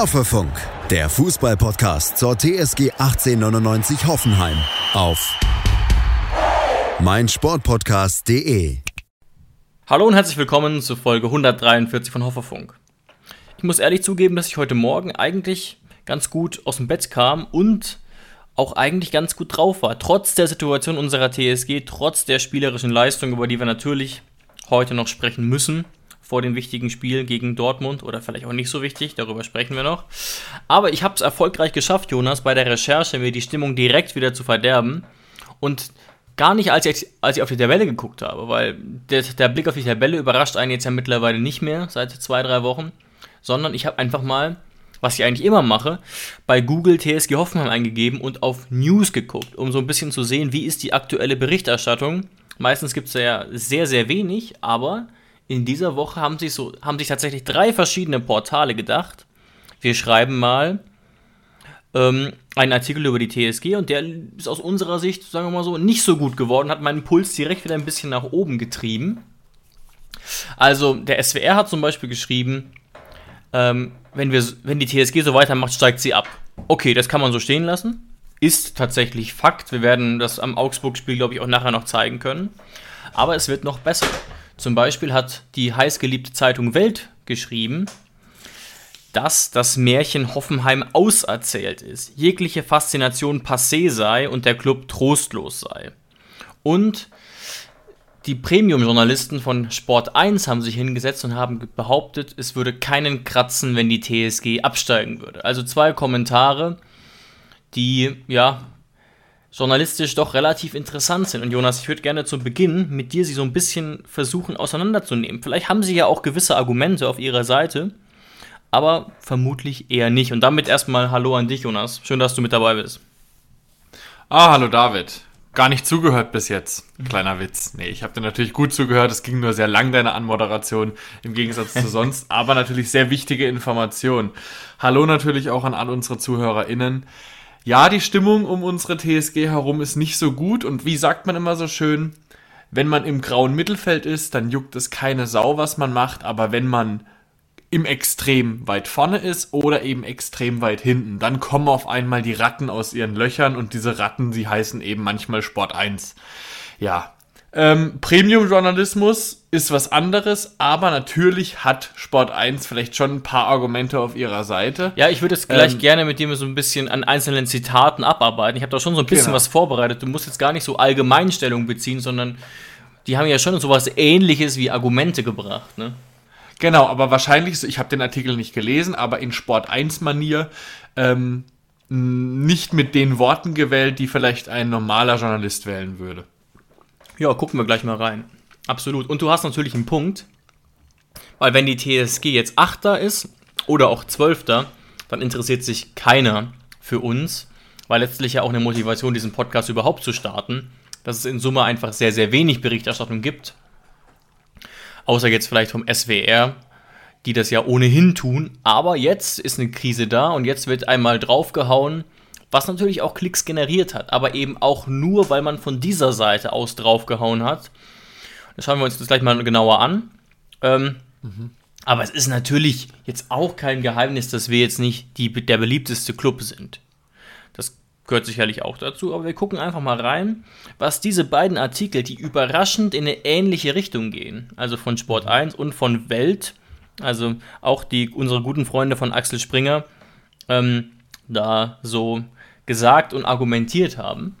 Hoffefunk, der Fußballpodcast zur TSG 1899 Hoffenheim auf meinsportpodcast.de. Hallo und herzlich willkommen zur Folge 143 von Hoffefunk. Ich muss ehrlich zugeben, dass ich heute Morgen eigentlich ganz gut aus dem Bett kam und auch eigentlich ganz gut drauf war. Trotz der Situation unserer TSG, trotz der spielerischen Leistung, über die wir natürlich heute noch sprechen müssen vor dem wichtigen Spiel gegen Dortmund oder vielleicht auch nicht so wichtig, darüber sprechen wir noch. Aber ich habe es erfolgreich geschafft, Jonas, bei der Recherche mir die Stimmung direkt wieder zu verderben und gar nicht, als ich, als ich auf die Tabelle geguckt habe, weil der, der Blick auf die Tabelle überrascht einen jetzt ja mittlerweile nicht mehr seit zwei, drei Wochen, sondern ich habe einfach mal, was ich eigentlich immer mache, bei Google TSG Hoffenheim eingegeben und auf News geguckt, um so ein bisschen zu sehen, wie ist die aktuelle Berichterstattung. Meistens gibt es ja sehr, sehr wenig, aber in dieser Woche haben sich, so, haben sich tatsächlich drei verschiedene Portale gedacht. Wir schreiben mal ähm, einen Artikel über die TSG und der ist aus unserer Sicht, sagen wir mal so, nicht so gut geworden, hat meinen Puls direkt wieder ein bisschen nach oben getrieben. Also der SWR hat zum Beispiel geschrieben, ähm, wenn, wir, wenn die TSG so weitermacht, steigt sie ab. Okay, das kann man so stehen lassen. Ist tatsächlich Fakt. Wir werden das am Augsburg-Spiel, glaube ich, auch nachher noch zeigen können. Aber es wird noch besser. Zum Beispiel hat die heißgeliebte Zeitung Welt geschrieben, dass das Märchen Hoffenheim auserzählt ist, jegliche Faszination passé sei und der Club trostlos sei. Und die Premium-Journalisten von Sport 1 haben sich hingesetzt und haben behauptet, es würde keinen kratzen, wenn die TSG absteigen würde. Also zwei Kommentare, die ja journalistisch doch relativ interessant sind. Und Jonas, ich würde gerne zu Beginn mit dir sie so ein bisschen versuchen auseinanderzunehmen. Vielleicht haben sie ja auch gewisse Argumente auf ihrer Seite, aber vermutlich eher nicht. Und damit erstmal Hallo an dich, Jonas. Schön, dass du mit dabei bist. Ah, hallo David. Gar nicht zugehört bis jetzt. Kleiner Witz. Nee, ich habe dir natürlich gut zugehört. Es ging nur sehr lang, deine Anmoderation, im Gegensatz zu sonst. aber natürlich sehr wichtige Informationen. Hallo natürlich auch an all unsere ZuhörerInnen ja, die Stimmung um unsere TSG herum ist nicht so gut und wie sagt man immer so schön, wenn man im grauen Mittelfeld ist, dann juckt es keine Sau, was man macht, aber wenn man im Extrem weit vorne ist oder eben extrem weit hinten, dann kommen auf einmal die Ratten aus ihren Löchern und diese Ratten, sie heißen eben manchmal Sport 1. Ja, ähm, Premium-Journalismus ist was anderes, aber natürlich hat Sport 1 vielleicht schon ein paar Argumente auf ihrer Seite. Ja, ich würde es gleich ähm, gerne mit dir so ein bisschen an einzelnen Zitaten abarbeiten. Ich habe da schon so ein bisschen genau. was vorbereitet. Du musst jetzt gar nicht so Allgemeinstellung beziehen, sondern die haben ja schon so was ähnliches wie Argumente gebracht, ne? Genau, aber wahrscheinlich, ich habe den Artikel nicht gelesen, aber in Sport 1-Manier ähm, nicht mit den Worten gewählt, die vielleicht ein normaler Journalist wählen würde. Ja, gucken wir gleich mal rein. Absolut. Und du hast natürlich einen Punkt, weil wenn die TSG jetzt Achter ist oder auch Zwölfter, dann interessiert sich keiner für uns, weil letztlich ja auch eine Motivation, diesen Podcast überhaupt zu starten, dass es in Summe einfach sehr, sehr wenig Berichterstattung gibt. Außer jetzt vielleicht vom SWR, die das ja ohnehin tun. Aber jetzt ist eine Krise da und jetzt wird einmal draufgehauen was natürlich auch Klicks generiert hat, aber eben auch nur, weil man von dieser Seite aus draufgehauen hat. Das schauen wir uns das gleich mal genauer an. Ähm, mhm. Aber es ist natürlich jetzt auch kein Geheimnis, dass wir jetzt nicht die, der beliebteste Club sind. Das gehört sicherlich auch dazu, aber wir gucken einfach mal rein, was diese beiden Artikel, die überraschend in eine ähnliche Richtung gehen, also von Sport 1 und von Welt, also auch die, unsere guten Freunde von Axel Springer, ähm, da so gesagt und argumentiert haben.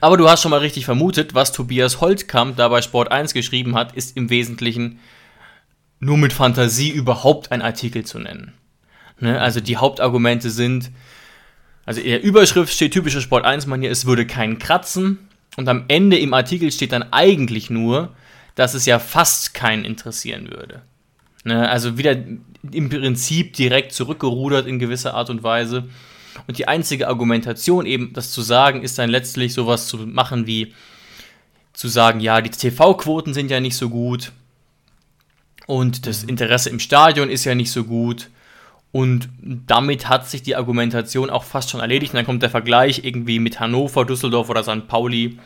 Aber du hast schon mal richtig vermutet, was Tobias Holtkamp da bei Sport 1 geschrieben hat, ist im Wesentlichen nur mit Fantasie überhaupt ein Artikel zu nennen. Ne? Also die Hauptargumente sind, also in der Überschrift steht typische Sport 1-Manier, es würde keinen kratzen. Und am Ende im Artikel steht dann eigentlich nur, dass es ja fast keinen interessieren würde. Ne? Also wieder im Prinzip direkt zurückgerudert in gewisser Art und Weise. Und die einzige Argumentation, eben das zu sagen, ist dann letztlich sowas zu machen wie zu sagen, ja, die TV-Quoten sind ja nicht so gut und das Interesse im Stadion ist ja nicht so gut. Und damit hat sich die Argumentation auch fast schon erledigt. Und dann kommt der Vergleich irgendwie mit Hannover, Düsseldorf oder St. Pauli,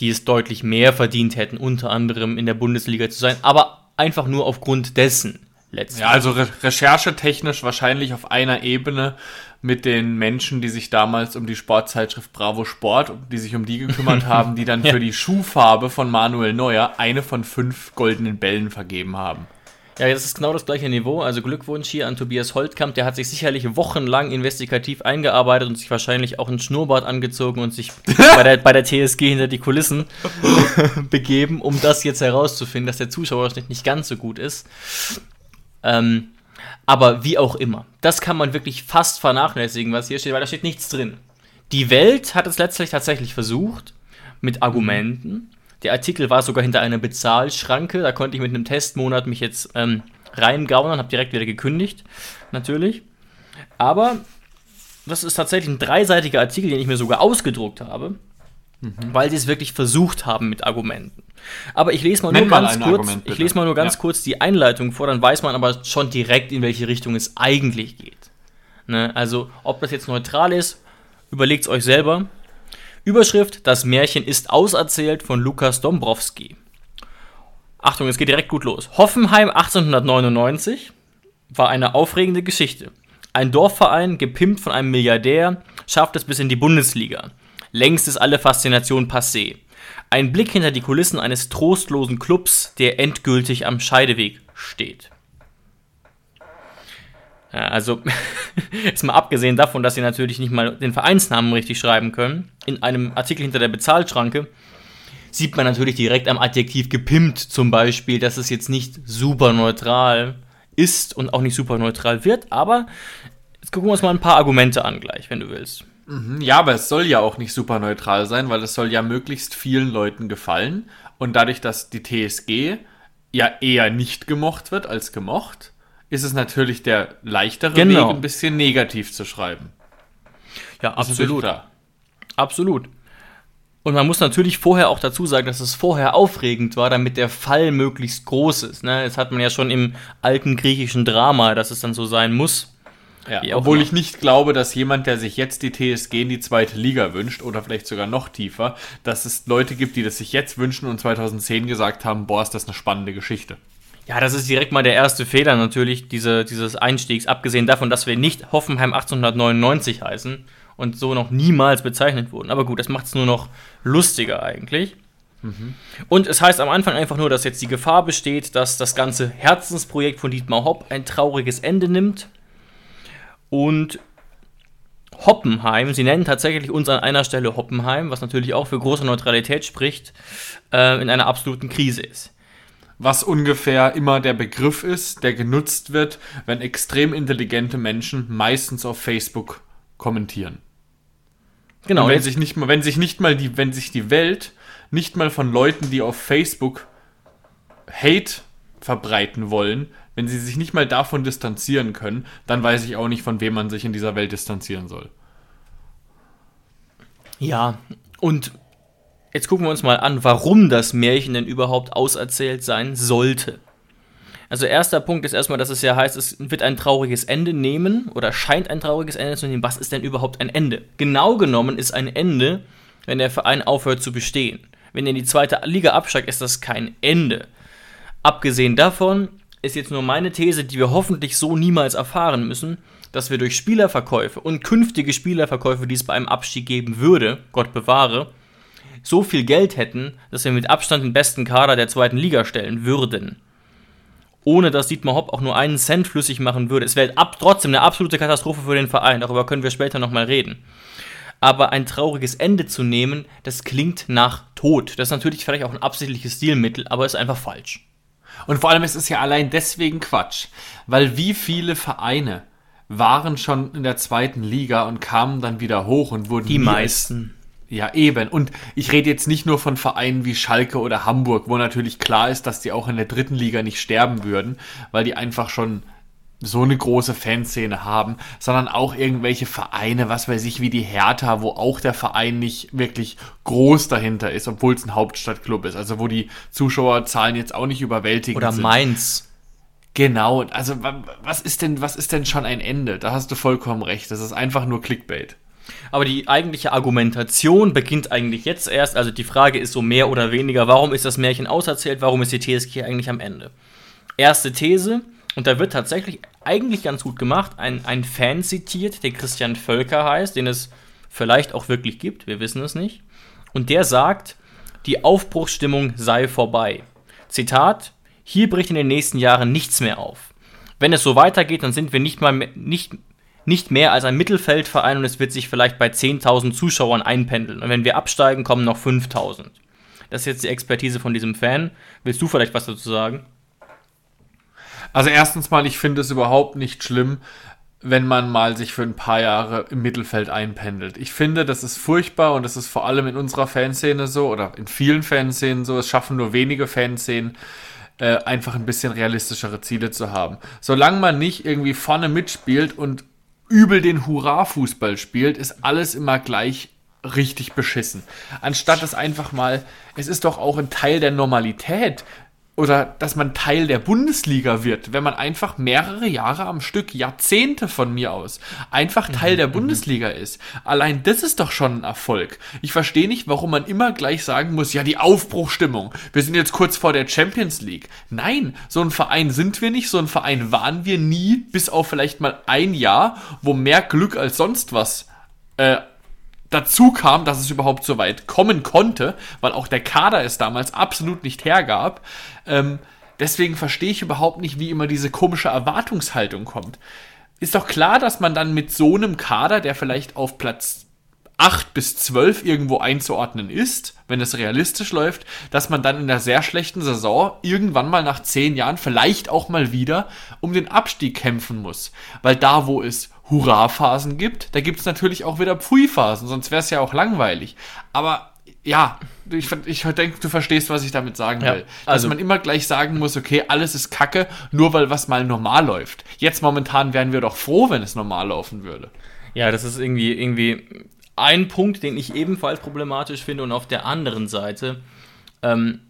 die es deutlich mehr verdient hätten, unter anderem in der Bundesliga zu sein. Aber einfach nur aufgrund dessen. letztlich. Ja, also re recherchetechnisch wahrscheinlich auf einer Ebene mit den Menschen, die sich damals um die Sportzeitschrift Bravo Sport, die sich um die gekümmert haben, die dann Ja. für die Schuhfarbe von Manuel Neuer eine von fünf goldenen Bällen vergeben haben. Ja, das ist genau das gleiche Niveau. Also Glückwunsch hier an Tobias Holtkamp. Der hat sich sicherlich wochenlang investigativ eingearbeitet und sich wahrscheinlich auch ein Schnurrbart angezogen und sich bei der, bei der TSG hinter die Kulissen begeben, um das jetzt herauszufinden, dass der Zuschauerschnitt nicht ganz so gut ist. Ähm, aber wie auch immer. Das kann man wirklich fast vernachlässigen, was hier steht, weil da steht nichts drin. Die Welt hat es letztlich tatsächlich versucht, mit Argumenten. Der Artikel war sogar hinter einer Bezahlschranke. Da konnte ich mit einem Testmonat mich jetzt ähm, reingaunern, habe direkt wieder gekündigt, natürlich. Aber das ist tatsächlich ein dreiseitiger Artikel, den ich mir sogar ausgedruckt habe, weil sie es wirklich versucht haben mit Argumenten. Aber ich lese mal Nenn nur mal ganz kurz, Argument, ich lese mal nur ganz Ja. kurz die Einleitung vor, dann weiß man aber schon direkt, in welche Richtung es eigentlich geht. Ne? Also, ob das jetzt neutral ist, überlegt es euch selber. Überschrift: Das Märchen ist auserzählt von Lukas Dombrowski. Achtung, es geht direkt gut los. Hoffenheim 1899 war eine aufregende Geschichte. Ein Dorfverein, gepimpt von einem Milliardär, schafft es bis in die Bundesliga. Längst ist alle Faszination passé. Ein Blick hinter die Kulissen eines trostlosen Clubs, der endgültig am Scheideweg steht. Ja, also, jetzt mal abgesehen davon, dass sie natürlich nicht mal den Vereinsnamen richtig schreiben können, in einem Artikel hinter der Bezahlschranke sieht man natürlich direkt am Adjektiv gepimpt zum Beispiel, dass es jetzt nicht super neutral ist und auch nicht super neutral wird, aber jetzt gucken wir uns mal ein paar Argumente an gleich, wenn du willst. Ja, aber es soll ja auch nicht super neutral sein, weil es soll ja möglichst vielen Leuten gefallen. Und dadurch, dass die TSG ja eher nicht gemocht wird als gemocht, ist es natürlich der leichtere Genau. Weg, ein bisschen negativ zu schreiben. Ja, Das absolut. Absolut. Und man muss natürlich vorher auch dazu sagen, dass es vorher aufregend war, damit der Fall möglichst groß ist. Ne? Das hat man ja schon im alten griechischen Drama, dass es dann so sein muss. Ja, obwohl ich nicht glaube, dass jemand, der sich jetzt die TSG in die zweite Liga wünscht oder vielleicht sogar noch tiefer, dass es Leute gibt, die das sich jetzt wünschen und 2010 gesagt haben, boah, ist das eine spannende Geschichte. Ja, das ist direkt mal der erste Fehler natürlich diese, dieses Einstiegs, abgesehen davon, dass wir nicht Hoffenheim 1899 heißen und so noch niemals bezeichnet wurden. Aber gut, das macht es nur noch lustiger eigentlich. Und es heißt am Anfang einfach nur, dass jetzt die Gefahr besteht, dass das ganze Herzensprojekt von Dietmar Hopp ein trauriges Ende nimmt. Und Hoppenheim, sie nennen tatsächlich uns an einer Stelle Hoppenheim, was natürlich auch für große Neutralität spricht, äh, in einer absoluten Krise ist. Was ungefähr immer der Begriff ist, der genutzt wird, wenn extrem intelligente Menschen meistens auf Facebook kommentieren. Genau, Und wenn sich nicht mal, wenn sich nicht mal die, wenn sich die Welt nicht mal von Leuten, die auf Facebook Hate verbreiten wollen, wenn sie sich nicht mal davon distanzieren können, dann weiß ich auch nicht, von wem man sich in dieser Welt distanzieren soll. Ja, und jetzt gucken wir uns mal an, warum das Märchen denn überhaupt auserzählt sein sollte. Also erster Punkt ist erstmal, dass es ja heißt, es wird ein trauriges Ende nehmen oder scheint ein trauriges Ende zu nehmen. Was ist denn überhaupt ein Ende? Genau genommen ist ein Ende, wenn der Verein aufhört zu bestehen. Wenn er in die zweite Liga absteigt, ist das kein Ende. Abgesehen davon ist jetzt nur meine These, die wir hoffentlich so niemals erfahren müssen, dass wir durch Spielerverkäufe und künftige Spielerverkäufe, die es bei einem Abstieg geben würde, Gott bewahre, so viel Geld hätten, dass wir mit Abstand den besten Kader der zweiten Liga stellen würden. Ohne dass Dietmar Hopp auch nur einen Cent flüssig machen würde. Es wäre ab, trotzdem eine absolute Katastrophe für den Verein. Darüber können wir später nochmal reden. Aber ein trauriges Ende zu nehmen, das klingt nach Tod. Das ist natürlich vielleicht auch ein absichtliches Stilmittel, aber ist einfach falsch. Und vor allem ist es ja allein deswegen Quatsch, weil wie viele Vereine waren schon in der zweiten Liga und kamen dann wieder hoch und wurden Die meisten. Ja, eben. Und ich rede jetzt nicht nur von Vereinen wie Schalke oder Hamburg, wo natürlich klar ist, dass die auch in der dritten Liga nicht sterben würden, weil die einfach schon so eine große Fanszene haben, sondern auch irgendwelche Vereine, was weiß ich, wie die Hertha, wo auch der Verein nicht wirklich groß dahinter ist, obwohl es ein Hauptstadtclub ist. Also wo die Zuschauerzahlen jetzt auch nicht überwältigend Oder sind. Mainz. Genau, also wa- was ist denn, was ist denn schon ein Ende? Da hast du vollkommen recht. Das ist einfach nur Clickbait. Aber die eigentliche Argumentation beginnt eigentlich jetzt erst. Also die Frage ist so mehr oder weniger, warum ist das Märchen auserzählt? Warum ist die TSG eigentlich am Ende? Erste These, Und da wird tatsächlich eigentlich ganz gut gemacht, ein, ein Fan zitiert, der Christian Völker heißt, den es vielleicht auch wirklich gibt, wir wissen es nicht. Und der sagt, die Aufbruchsstimmung sei vorbei. Zitat, hier bricht in den nächsten Jahren nichts mehr auf. Wenn es so weitergeht, dann sind wir nicht, mal, nicht, nicht mehr als ein Mittelfeldverein und es wird sich vielleicht bei 10.000 Zuschauern einpendeln. Und wenn wir absteigen, kommen noch 5.000. Das ist jetzt die Expertise von diesem Fan. Willst du vielleicht was dazu sagen? Also erstens mal, ich finde es überhaupt nicht schlimm, wenn man mal sich für ein paar Jahre im Mittelfeld einpendelt. Ich finde, das ist furchtbar und das ist vor allem in unserer Fanszene so oder in vielen Fanszenen so. Es schaffen nur wenige Fanszenen, äh, einfach ein bisschen realistischere Ziele zu haben. Solange man nicht irgendwie vorne mitspielt und übel den Hurra-Fußball spielt, ist alles immer gleich richtig beschissen. Anstatt es einfach mal, es ist doch auch ein Teil der Normalität, oder dass man Teil der Bundesliga wird, wenn man einfach mehrere Jahre am Stück, Jahrzehnte von mir aus, einfach Teil der mhm, mhm. Bundesliga ist. Allein das ist doch schon ein Erfolg. Ich verstehe nicht, warum man immer gleich sagen muss, ja, die Aufbruchstimmung, wir sind jetzt kurz vor der Champions League. Nein, so ein Verein sind wir nicht, so ein Verein waren wir nie, bis auf vielleicht mal ein Jahr, wo mehr Glück als sonst was äh, dazu kam, dass es überhaupt so weit kommen konnte, weil auch der Kader es damals absolut nicht hergab. Ähm, deswegen verstehe ich überhaupt nicht, wie immer diese komische Erwartungshaltung kommt. Ist doch klar, dass man dann mit so einem Kader, der vielleicht auf Platz 8 bis 12 irgendwo einzuordnen ist, wenn es realistisch läuft, dass man dann in der sehr schlechten Saison irgendwann mal nach 10 Jahren vielleicht auch mal wieder um den Abstieg kämpfen muss. Weil da, wo es Hurra-Phasen gibt, da gibt es natürlich auch wieder Pfui-Phasen, sonst wäre es ja auch langweilig. Aber ja, ich, ich denke, du verstehst, was ich damit sagen will. Ja, also Dass man immer gleich sagen muss, okay, alles ist Kacke, nur weil was mal normal läuft. Jetzt momentan wären wir doch froh, wenn es normal laufen würde. Ja, das ist irgendwie, irgendwie ein Punkt, den ich ebenfalls problematisch finde. Und auf der anderen Seite ähm,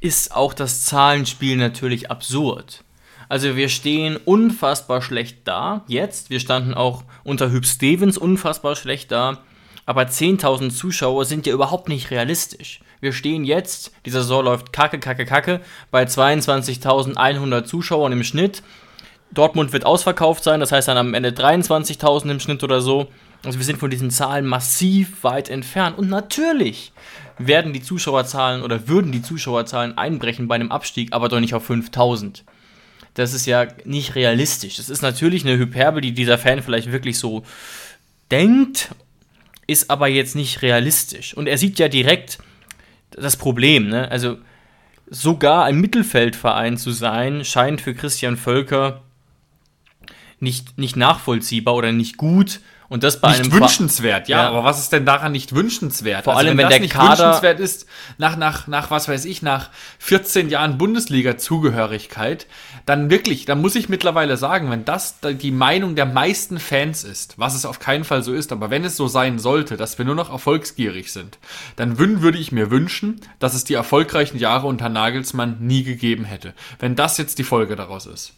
ist auch das Zahlenspiel natürlich absurd. Also wir stehen unfassbar schlecht da, jetzt. Wir standen auch unter Hüb Stevens unfassbar schlecht da. Aber 10.000 Zuschauer sind ja überhaupt nicht realistisch. Wir stehen jetzt, die Saison läuft kacke, kacke, kacke, bei 22.100 Zuschauern im Schnitt. Dortmund wird ausverkauft sein, das heißt dann am Ende 23.000 im Schnitt oder so. Also wir sind von diesen Zahlen massiv weit entfernt. Und natürlich werden die Zuschauerzahlen oder würden die Zuschauerzahlen einbrechen bei einem Abstieg, aber doch nicht auf 5000 das ist ja nicht realistisch. Das ist natürlich eine Hyperbel, die dieser Fan vielleicht wirklich so denkt, ist aber jetzt nicht realistisch. Und er sieht ja direkt das Problem. Ne? Also sogar ein Mittelfeldverein zu sein, scheint für Christian Völker nicht, nicht nachvollziehbar oder nicht gut und das bei nicht einem wünschenswert, ja, ja, aber was ist denn daran nicht wünschenswert? Vor also allem, wenn, wenn der nicht Kader wünschenswert ist, nach, nach, nach, was weiß ich, nach 14 Jahren Bundesliga-Zugehörigkeit, dann wirklich, dann muss ich mittlerweile sagen, wenn das die Meinung der meisten Fans ist, was es auf keinen Fall so ist, aber wenn es so sein sollte, dass wir nur noch erfolgsgierig sind, dann würde ich mir wünschen, dass es die erfolgreichen Jahre unter Nagelsmann nie gegeben hätte. Wenn das jetzt die Folge daraus ist.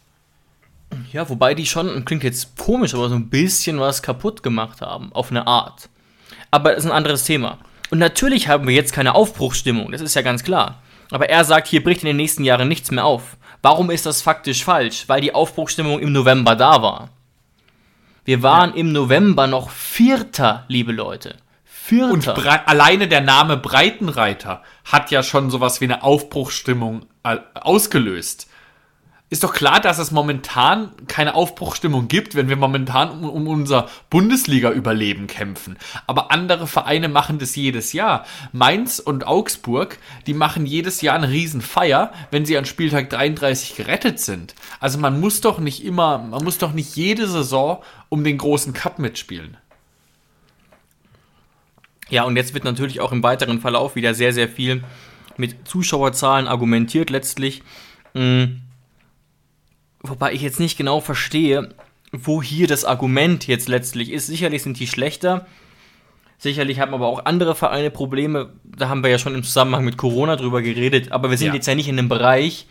Ja, wobei die schon, klingt jetzt komisch, aber so ein bisschen was kaputt gemacht haben, auf eine Art. Aber das ist ein anderes Thema. Und natürlich haben wir jetzt keine Aufbruchsstimmung, das ist ja ganz klar. Aber er sagt, hier bricht in den nächsten Jahren nichts mehr auf. Warum ist das faktisch falsch? Weil die Aufbruchsstimmung im November da war. Wir waren ja. im November noch Vierter, liebe Leute. Vierter. Und alleine der Name Breitenreiter hat ja schon sowas wie eine Aufbruchsstimmung äh, ausgelöst ist doch klar, dass es momentan keine Aufbruchstimmung gibt, wenn wir momentan um, um unser Bundesliga-Überleben kämpfen. Aber andere Vereine machen das jedes Jahr. Mainz und Augsburg, die machen jedes Jahr eine Riesenfeier, wenn sie an Spieltag 33 gerettet sind. Also man muss doch nicht immer, man muss doch nicht jede Saison um den großen Cup mitspielen. Ja, und jetzt wird natürlich auch im weiteren Verlauf wieder sehr, sehr viel mit Zuschauerzahlen argumentiert letztlich. Mh Wobei ich jetzt nicht genau verstehe, wo hier das Argument jetzt letztlich ist. Sicherlich sind die schlechter. Sicherlich haben aber auch andere Vereine Probleme. Da haben wir ja schon im Zusammenhang mit Corona drüber geredet. Aber wir sind ja. jetzt ja nicht in einem Bereich,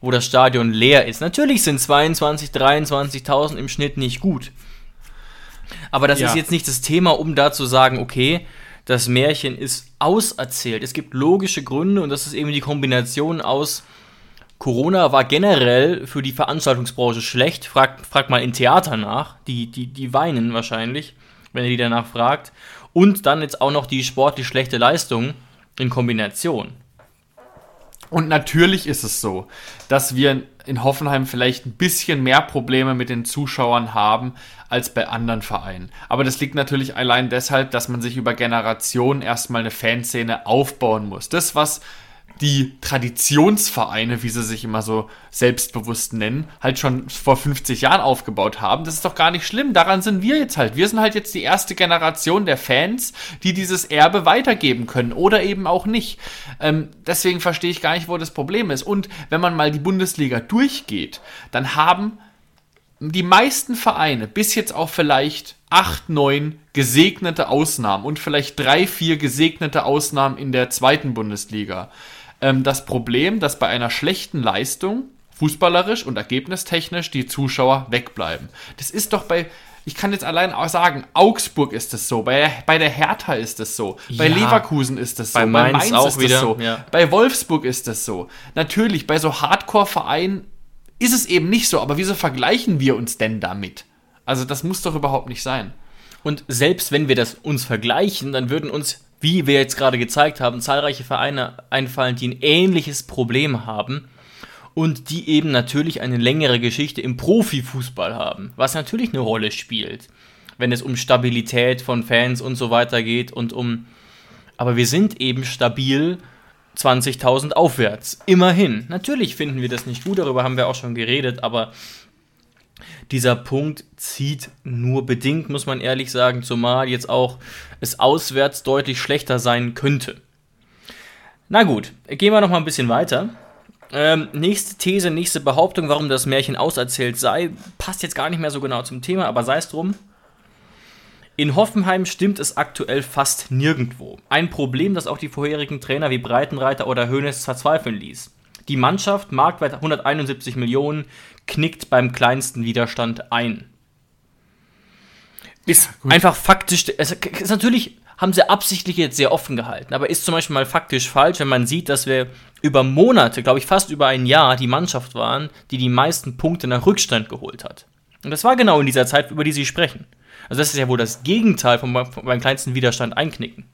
wo das Stadion leer ist. Natürlich sind 22, 23.000 im Schnitt nicht gut. Aber das ja. ist jetzt nicht das Thema, um da zu sagen, okay, das Märchen ist auserzählt. Es gibt logische Gründe und das ist eben die Kombination aus Corona war generell für die Veranstaltungsbranche schlecht. Fragt frag mal in Theater nach. Die, die, die weinen wahrscheinlich, wenn ihr die danach fragt. Und dann jetzt auch noch die sportlich schlechte Leistung in Kombination. Und natürlich ist es so, dass wir in Hoffenheim vielleicht ein bisschen mehr Probleme mit den Zuschauern haben als bei anderen Vereinen. Aber das liegt natürlich allein deshalb, dass man sich über Generationen erstmal eine Fanszene aufbauen muss. Das, was die Traditionsvereine, wie sie sich immer so selbstbewusst nennen, halt schon vor 50 Jahren aufgebaut haben. Das ist doch gar nicht schlimm. Daran sind wir jetzt halt. Wir sind halt jetzt die erste Generation der Fans, die dieses Erbe weitergeben können oder eben auch nicht. Ähm, deswegen verstehe ich gar nicht, wo das Problem ist. Und wenn man mal die Bundesliga durchgeht, dann haben die meisten Vereine bis jetzt auch vielleicht acht, neun gesegnete Ausnahmen und vielleicht drei, vier gesegnete Ausnahmen in der zweiten Bundesliga ähm, das Problem, dass bei einer schlechten Leistung, fußballerisch und ergebnistechnisch, die Zuschauer wegbleiben. Das ist doch bei, ich kann jetzt allein auch sagen, Augsburg ist es so, bei, bei der Hertha ist es so, bei ja, Leverkusen ist es so, bei Mainz, bei Mainz auch ist wieder, es so, ja. bei Wolfsburg ist es so. Natürlich, bei so Hardcore-Vereinen ist es eben nicht so, aber wieso vergleichen wir uns denn damit? Also das muss doch überhaupt nicht sein. Und selbst wenn wir das uns vergleichen, dann würden uns wie wir jetzt gerade gezeigt haben, zahlreiche Vereine einfallen, die ein ähnliches Problem haben und die eben natürlich eine längere Geschichte im Profifußball haben, was natürlich eine Rolle spielt, wenn es um Stabilität von Fans und so weiter geht und um. Aber wir sind eben stabil 20.000 aufwärts. Immerhin. Natürlich finden wir das nicht gut, darüber haben wir auch schon geredet, aber dieser Punkt zieht nur bedingt, muss man ehrlich sagen, zumal jetzt auch es auswärts deutlich schlechter sein könnte. Na gut, gehen wir noch mal ein bisschen weiter. Ähm, nächste These, nächste Behauptung, warum das Märchen auserzählt sei, passt jetzt gar nicht mehr so genau zum Thema, aber sei es drum. In Hoffenheim stimmt es aktuell fast nirgendwo. Ein Problem, das auch die vorherigen Trainer wie Breitenreiter oder Hoeneß verzweifeln ließ. Die Mannschaft, marktwert 171 Millionen, knickt beim kleinsten Widerstand ein. Ist ja, einfach faktisch, es ist natürlich haben sie absichtlich jetzt sehr offen gehalten, aber ist zum Beispiel mal faktisch falsch, wenn man sieht, dass wir über Monate, glaube ich fast über ein Jahr, die Mannschaft waren, die die meisten Punkte nach Rückstand geholt hat. Und das war genau in dieser Zeit, über die sie sprechen. Also das ist ja wohl das Gegenteil vom, vom kleinsten Widerstand einknicken.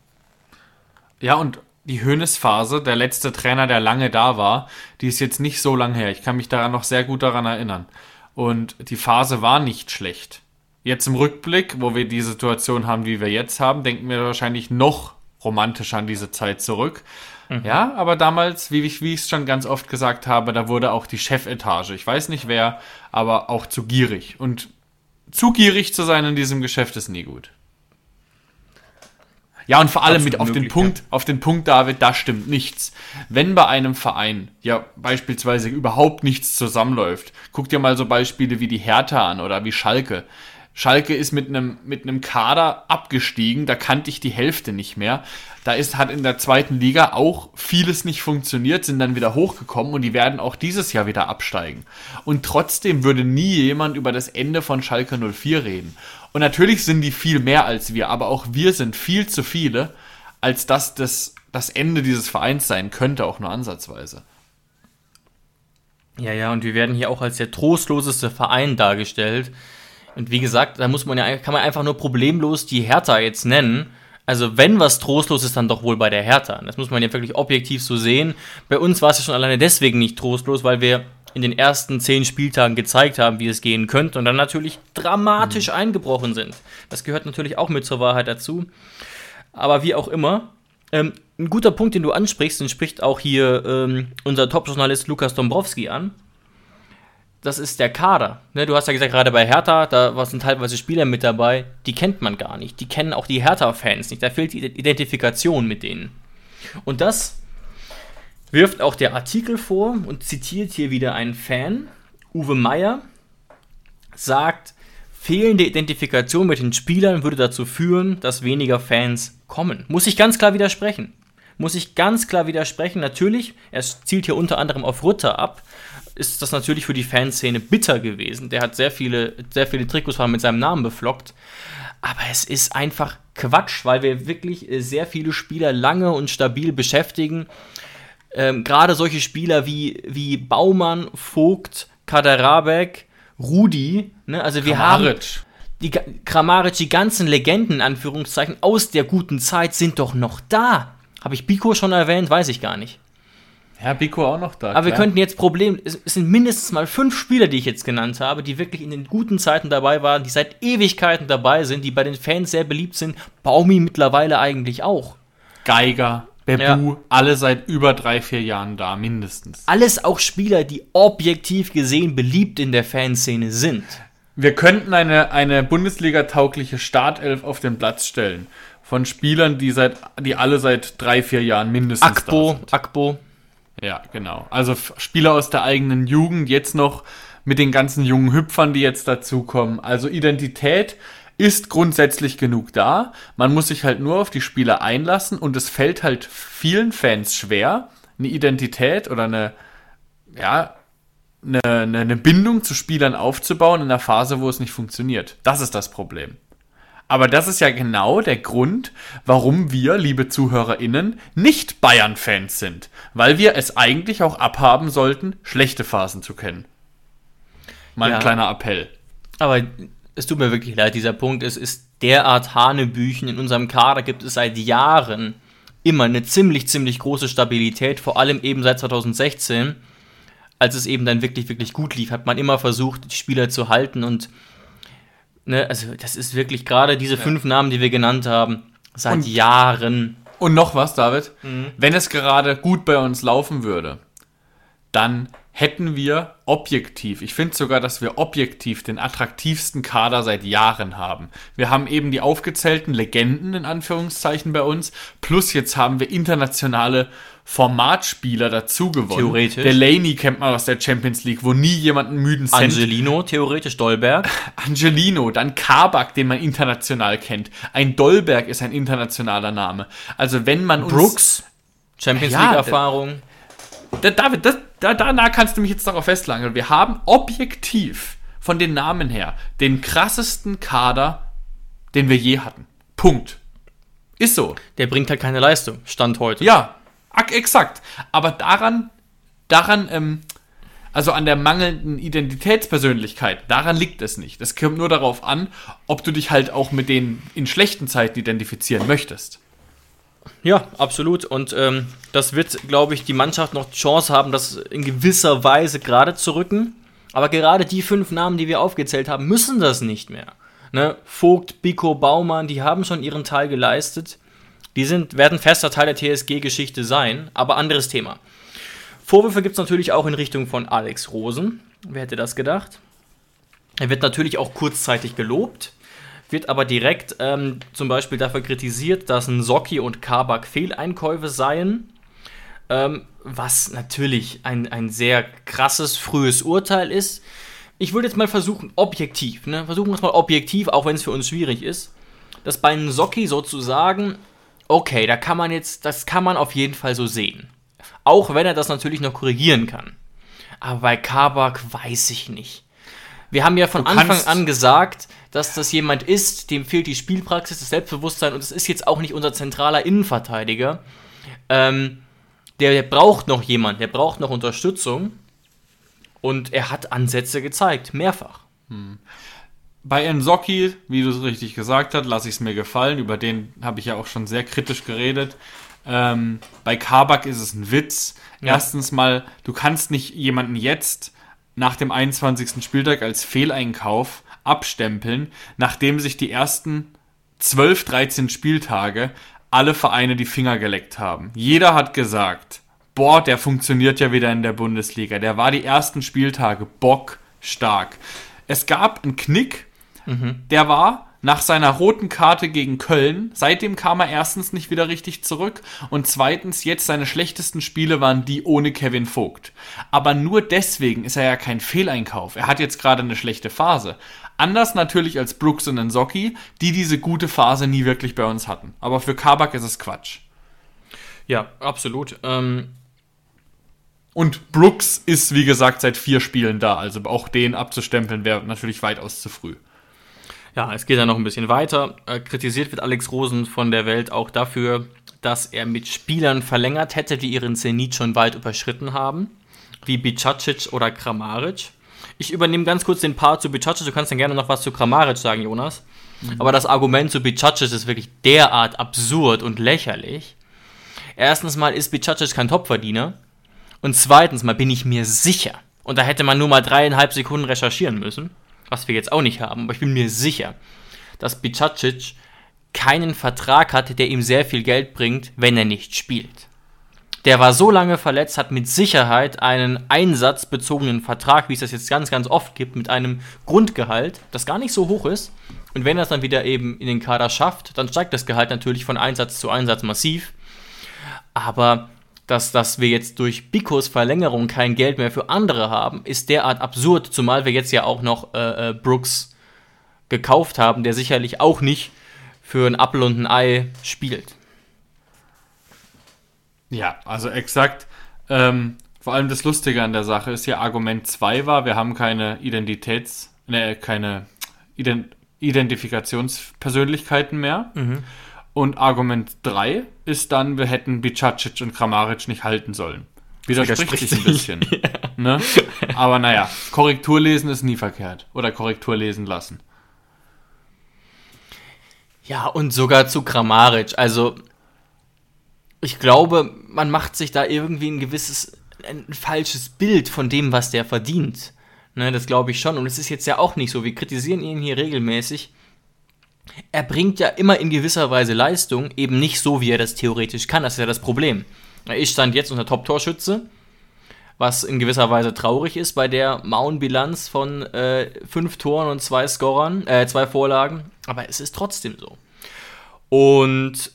Ja, und die Hönes-Phase, der letzte Trainer, der lange da war, die ist jetzt nicht so lang her. Ich kann mich daran noch sehr gut daran erinnern. Und die Phase war nicht schlecht. Jetzt im Rückblick, wo wir die Situation haben, wie wir jetzt haben, denken wir wahrscheinlich noch romantischer an diese Zeit zurück. Mhm. Ja, aber damals, wie ich, wie ich es schon ganz oft gesagt habe, da wurde auch die Chefetage, ich weiß nicht wer, aber auch zu gierig. Und zu gierig zu sein in diesem Geschäft ist nie gut. Ja, und vor allem mit auf den Punkt, ja. auf den Punkt, David, da stimmt nichts. Wenn bei einem Verein ja beispielsweise überhaupt nichts zusammenläuft, guck dir mal so Beispiele wie die Hertha an oder wie Schalke. Schalke ist mit einem mit einem Kader abgestiegen, da kannte ich die Hälfte nicht mehr. Da ist hat in der zweiten Liga auch vieles nicht funktioniert, sind dann wieder hochgekommen und die werden auch dieses Jahr wieder absteigen. Und trotzdem würde nie jemand über das Ende von Schalke 04 reden. Und natürlich sind die viel mehr als wir, aber auch wir sind viel zu viele, als dass das das Ende dieses Vereins sein könnte, auch nur ansatzweise. Ja, ja, und wir werden hier auch als der trostloseste Verein dargestellt. Und wie gesagt, da muss man ja, kann man einfach nur problemlos die Hertha jetzt nennen. Also wenn was trostlos ist, dann doch wohl bei der Hertha. Das muss man ja wirklich objektiv so sehen. Bei uns war es ja schon alleine deswegen nicht trostlos, weil wir in den ersten zehn Spieltagen gezeigt haben, wie es gehen könnte und dann natürlich dramatisch mhm. eingebrochen sind. Das gehört natürlich auch mit zur Wahrheit dazu. Aber wie auch immer, ähm, ein guter Punkt, den du ansprichst, den spricht auch hier ähm, unser Top-Journalist Lukas Dombrowski an. Das ist der Kader. Ne, du hast ja gesagt, gerade bei Hertha, da sind teilweise Spieler mit dabei, die kennt man gar nicht. Die kennen auch die Hertha-Fans nicht. Da fehlt die Identifikation mit denen. Und das wirft auch der Artikel vor und zitiert hier wieder einen Fan. Uwe Meyer sagt, fehlende Identifikation mit den Spielern würde dazu führen, dass weniger Fans kommen. Muss ich ganz klar widersprechen. Muss ich ganz klar widersprechen. Natürlich, er zielt hier unter anderem auf Rutter ab, ist das natürlich für die Fanszene bitter gewesen. Der hat sehr viele, sehr viele Trikots mit seinem Namen beflockt. Aber es ist einfach Quatsch, weil wir wirklich sehr viele Spieler lange und stabil beschäftigen ähm, gerade solche Spieler wie, wie Baumann, Vogt, Kaderabek, Rudi, ne? also wir Kramaric. haben die Kramaric, die ganzen Legenden, in Anführungszeichen, aus der guten Zeit sind doch noch da. Habe ich Biko schon erwähnt? Weiß ich gar nicht. Ja, Biko auch noch da. Aber wir klar. könnten jetzt Problem, es sind mindestens mal fünf Spieler, die ich jetzt genannt habe, die wirklich in den guten Zeiten dabei waren, die seit Ewigkeiten dabei sind, die bei den Fans sehr beliebt sind. Baumi mittlerweile eigentlich auch. Geiger, Bebu, Ja. alle seit über drei, vier Jahren da, mindestens. Alles auch Spieler, die objektiv gesehen beliebt in der Fanszene sind. Wir könnten eine, eine Bundesliga-taugliche Startelf auf den Platz stellen. Von Spielern, die seit, die alle seit drei, vier Jahren mindestens da Akbo, sind. Akbo. Ja, genau. Also Spieler aus der eigenen Jugend, jetzt noch mit den ganzen jungen Hüpfern, die jetzt dazukommen. Also Identität ist grundsätzlich genug da. Man muss sich halt nur auf die Spieler einlassen und es fällt halt vielen Fans schwer, eine Identität oder eine, ja, eine, eine, Bindung zu Spielern aufzubauen in einer Phase, wo es nicht funktioniert. Das ist das Problem. Aber das ist ja genau der Grund, warum wir, liebe ZuhörerInnen, nicht Bayern-Fans sind. Weil wir es eigentlich auch abhaben sollten, schlechte Phasen zu kennen. Mal Ja. ein kleiner Appell. Aber es tut mir wirklich leid, dieser Punkt. Es ist derart Hanebüchen. In unserem Kader gibt es seit Jahren immer eine ziemlich, ziemlich große Stabilität. Vor allem eben seit 2016, als es eben dann wirklich, wirklich gut lief, hat man immer versucht, die Spieler zu halten. Und ne, also das ist wirklich gerade diese fünf Namen, die wir genannt haben, seit Und- Jahren. Und noch was, David. Wenn es gerade gut bei uns laufen würde, dann hätten wir objektiv, ich finde sogar, dass wir objektiv den attraktivsten Kader seit Jahren haben. Wir haben eben die aufgezählten Legenden in Anführungszeichen bei uns, plus jetzt haben wir internationale Formatspieler dazu gewonnen. Theoretisch. Delaney kennt man aus der Champions League, wo nie jemand einen müden Cent Angelino, theoretisch Dolberg. Angelino, dann Kabak, den man international kennt. Ein Dolberg ist ein internationaler Name. Also wenn man uns Brooks, Champions Ja, League-Erfahrung. Da, David, das, da, danach kannst du mich jetzt darauf festlegen. Wir haben objektiv von den Namen her den krassesten Kader, den wir je hatten. Punkt. Ist so. Der bringt halt keine Leistung, Stand heute. Ja, ak- exakt. Aber daran, daran, ähm, also an der mangelnden Identitätspersönlichkeit, daran liegt es nicht. Es kommt nur darauf an, ob du dich halt auch mit denen in schlechten Zeiten identifizieren möchtest. Ja, absolut. Und ähm, das wird, glaube ich, die Mannschaft noch Chance haben, das in gewisser Weise gerade zu rücken. Aber gerade die fünf Namen, die wir aufgezählt haben, müssen das nicht mehr. Ne? Vogt, Biko, Baumann, die haben schon ihren Teil geleistet. Die sind, werden fester Teil der TSG-Geschichte sein, aber anderes Thema. Vorwürfe gibt es natürlich auch in Richtung von Alex Rosen. Wer hätte das gedacht? Er wird natürlich auch kurzzeitig gelobt, wird aber direkt ähm, zum Beispiel dafür kritisiert, dass ein Socki und Kabak Fehleinkäufe seien. Ähm, was natürlich ein, ein sehr krasses, frühes Urteil ist. Ich würde jetzt mal versuchen, objektiv, ne? versuchen wir es mal objektiv, auch wenn es für uns schwierig ist, dass bei einem Socki sozusagen, okay, da kann man jetzt, das kann man auf jeden Fall so sehen. Auch wenn er das natürlich noch korrigieren kann. Aber bei Kabak weiß ich nicht. Wir haben ja von Anfang an gesagt, dass das jemand ist, dem fehlt die Spielpraxis, das Selbstbewusstsein und es ist jetzt auch nicht unser zentraler Innenverteidiger. Ähm, der, der braucht noch jemand, der braucht noch Unterstützung. Und er hat Ansätze gezeigt, mehrfach. Bei Ensocki, wie du es richtig gesagt hast, lasse ich es mir gefallen. Über den habe ich ja auch schon sehr kritisch geredet. Ähm, bei Kabak ist es ein Witz. Ja. Erstens mal, du kannst nicht jemanden jetzt nach dem 21. Spieltag als Fehleinkauf abstempeln, nachdem sich die ersten 12, 13 Spieltage alle Vereine die Finger geleckt haben. Jeder hat gesagt, boah, der funktioniert ja wieder in der Bundesliga. Der war die ersten Spieltage bockstark. Es gab einen Knick, der war nach seiner roten Karte gegen Köln. Seitdem kam er erstens nicht wieder richtig zurück und zweitens jetzt seine schlechtesten Spiele waren die ohne Kevin Vogt. Aber nur deswegen ist er ja kein Fehleinkauf. Er hat jetzt gerade eine schlechte Phase. Anders natürlich als Brooks und Nsocki, die diese gute Phase nie wirklich bei uns hatten. Aber für Kabak ist es Quatsch. Ja, absolut. Ähm, Und Brooks ist, wie gesagt, seit vier Spielen da. Also auch den abzustempeln wäre natürlich weitaus zu früh. Ja, es geht dann noch ein bisschen weiter. Äh, kritisiert wird Alex Rosen von der Welt auch dafür, dass er mit Spielern verlängert hätte, die ihren Zenit schon weit überschritten haben, wie Bicacic oder Kramaric. Ich übernehme ganz kurz den Part zu Bicacic, du kannst dann gerne noch was zu Kramaric sagen, Jonas. Mhm. Aber das Argument zu Bicacic ist wirklich derart absurd und lächerlich. Erstens mal ist Bicacic kein Topverdiener. Und zweitens mal bin ich mir sicher, und da hätte man nur mal dreieinhalb Sekunden recherchieren müssen, was wir jetzt auch nicht haben, aber ich bin mir sicher, dass Bicacic keinen Vertrag hat, der ihm sehr viel Geld bringt, wenn er nicht spielt. Der war so lange verletzt, hat mit Sicherheit einen einsatzbezogenen Vertrag, wie es das jetzt ganz, ganz oft gibt, mit einem Grundgehalt, das gar nicht so hoch ist. Und wenn er es dann wieder eben in den Kader schafft, dann steigt das Gehalt natürlich von Einsatz zu Einsatz massiv. Aber dass, dass wir jetzt durch Bikos Verlängerung kein Geld mehr für andere haben, ist derart absurd, zumal wir jetzt ja auch noch äh, äh Brooks gekauft haben, der sicherlich auch nicht für ein Apfel und ein Ei spielt. Ja, also exakt. Ähm, vor allem das Lustige an der Sache ist ja, Argument 2 war, wir haben keine Identitäts-, ne, keine Ident Identifikationspersönlichkeiten mehr. Mhm. Und Argument 3 ist dann, wir hätten Bicacic und Kramaric nicht halten sollen. Widerspricht sich ein bisschen. ja. ne? Aber naja, Korrektur lesen ist nie verkehrt. Oder Korrektur lesen lassen. Ja, und sogar zu Kramaric. Also, ich glaube, man macht sich da irgendwie ein gewisses, ein falsches Bild von dem, was der verdient. Ne, das glaube ich schon. Und es ist jetzt ja auch nicht so. Wir kritisieren ihn hier regelmäßig er bringt ja immer in gewisser Weise Leistung, eben nicht so, wie er das theoretisch kann. Das ist ja das Problem. Ich stand jetzt unter Top-Torschütze, was in gewisser Weise traurig ist bei der Mauen-Bilanz von äh, fünf Toren und zwei Scorern, äh, zwei Vorlagen. Aber es ist trotzdem so. Und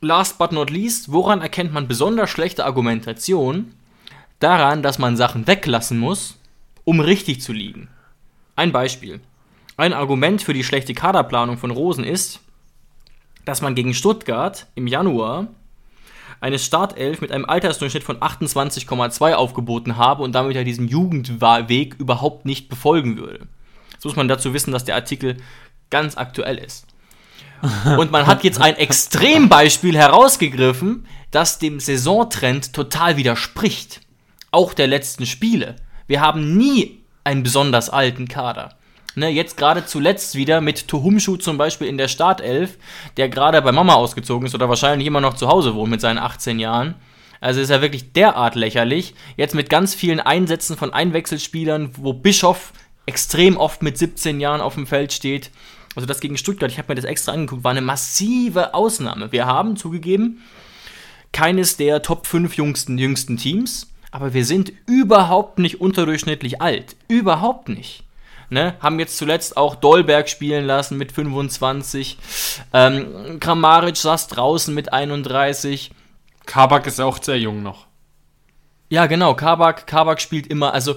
last but not least, woran erkennt man besonders schlechte Argumentation? Daran, dass man Sachen weglassen muss, um richtig zu liegen. Ein Beispiel. Ein Argument für die schlechte Kaderplanung von Rosen ist, dass man gegen Stuttgart im Januar eine Startelf mit einem Altersdurchschnitt von 28,2 aufgeboten habe und damit ja diesen Jugendweg überhaupt nicht befolgen würde. So muss man dazu wissen, dass der Artikel ganz aktuell ist. Und man hat jetzt ein Extrembeispiel herausgegriffen, das dem Saisontrend total widerspricht. Auch der letzten Spiele. Wir haben nie einen besonders alten Kader. Ne, jetzt gerade zuletzt wieder mit Tohumschu zum Beispiel in der Startelf, der gerade bei Mama ausgezogen ist oder wahrscheinlich immer noch zu Hause wohnt mit seinen 18 Jahren. Also ist er wirklich derart lächerlich. Jetzt mit ganz vielen Einsätzen von Einwechselspielern, wo Bischof extrem oft mit 17 Jahren auf dem Feld steht. Also das gegen Stuttgart, ich habe mir das extra angeguckt, war eine massive Ausnahme. Wir haben zugegeben keines der Top 5 jüngsten, jüngsten Teams, aber wir sind überhaupt nicht unterdurchschnittlich alt. Überhaupt nicht. Ne? Haben jetzt zuletzt auch Dolberg spielen lassen mit 25. Ähm, Kramaric saß draußen mit 31. Kabak ist auch sehr jung noch. Ja, genau. Kabak, Kabak spielt immer. Also,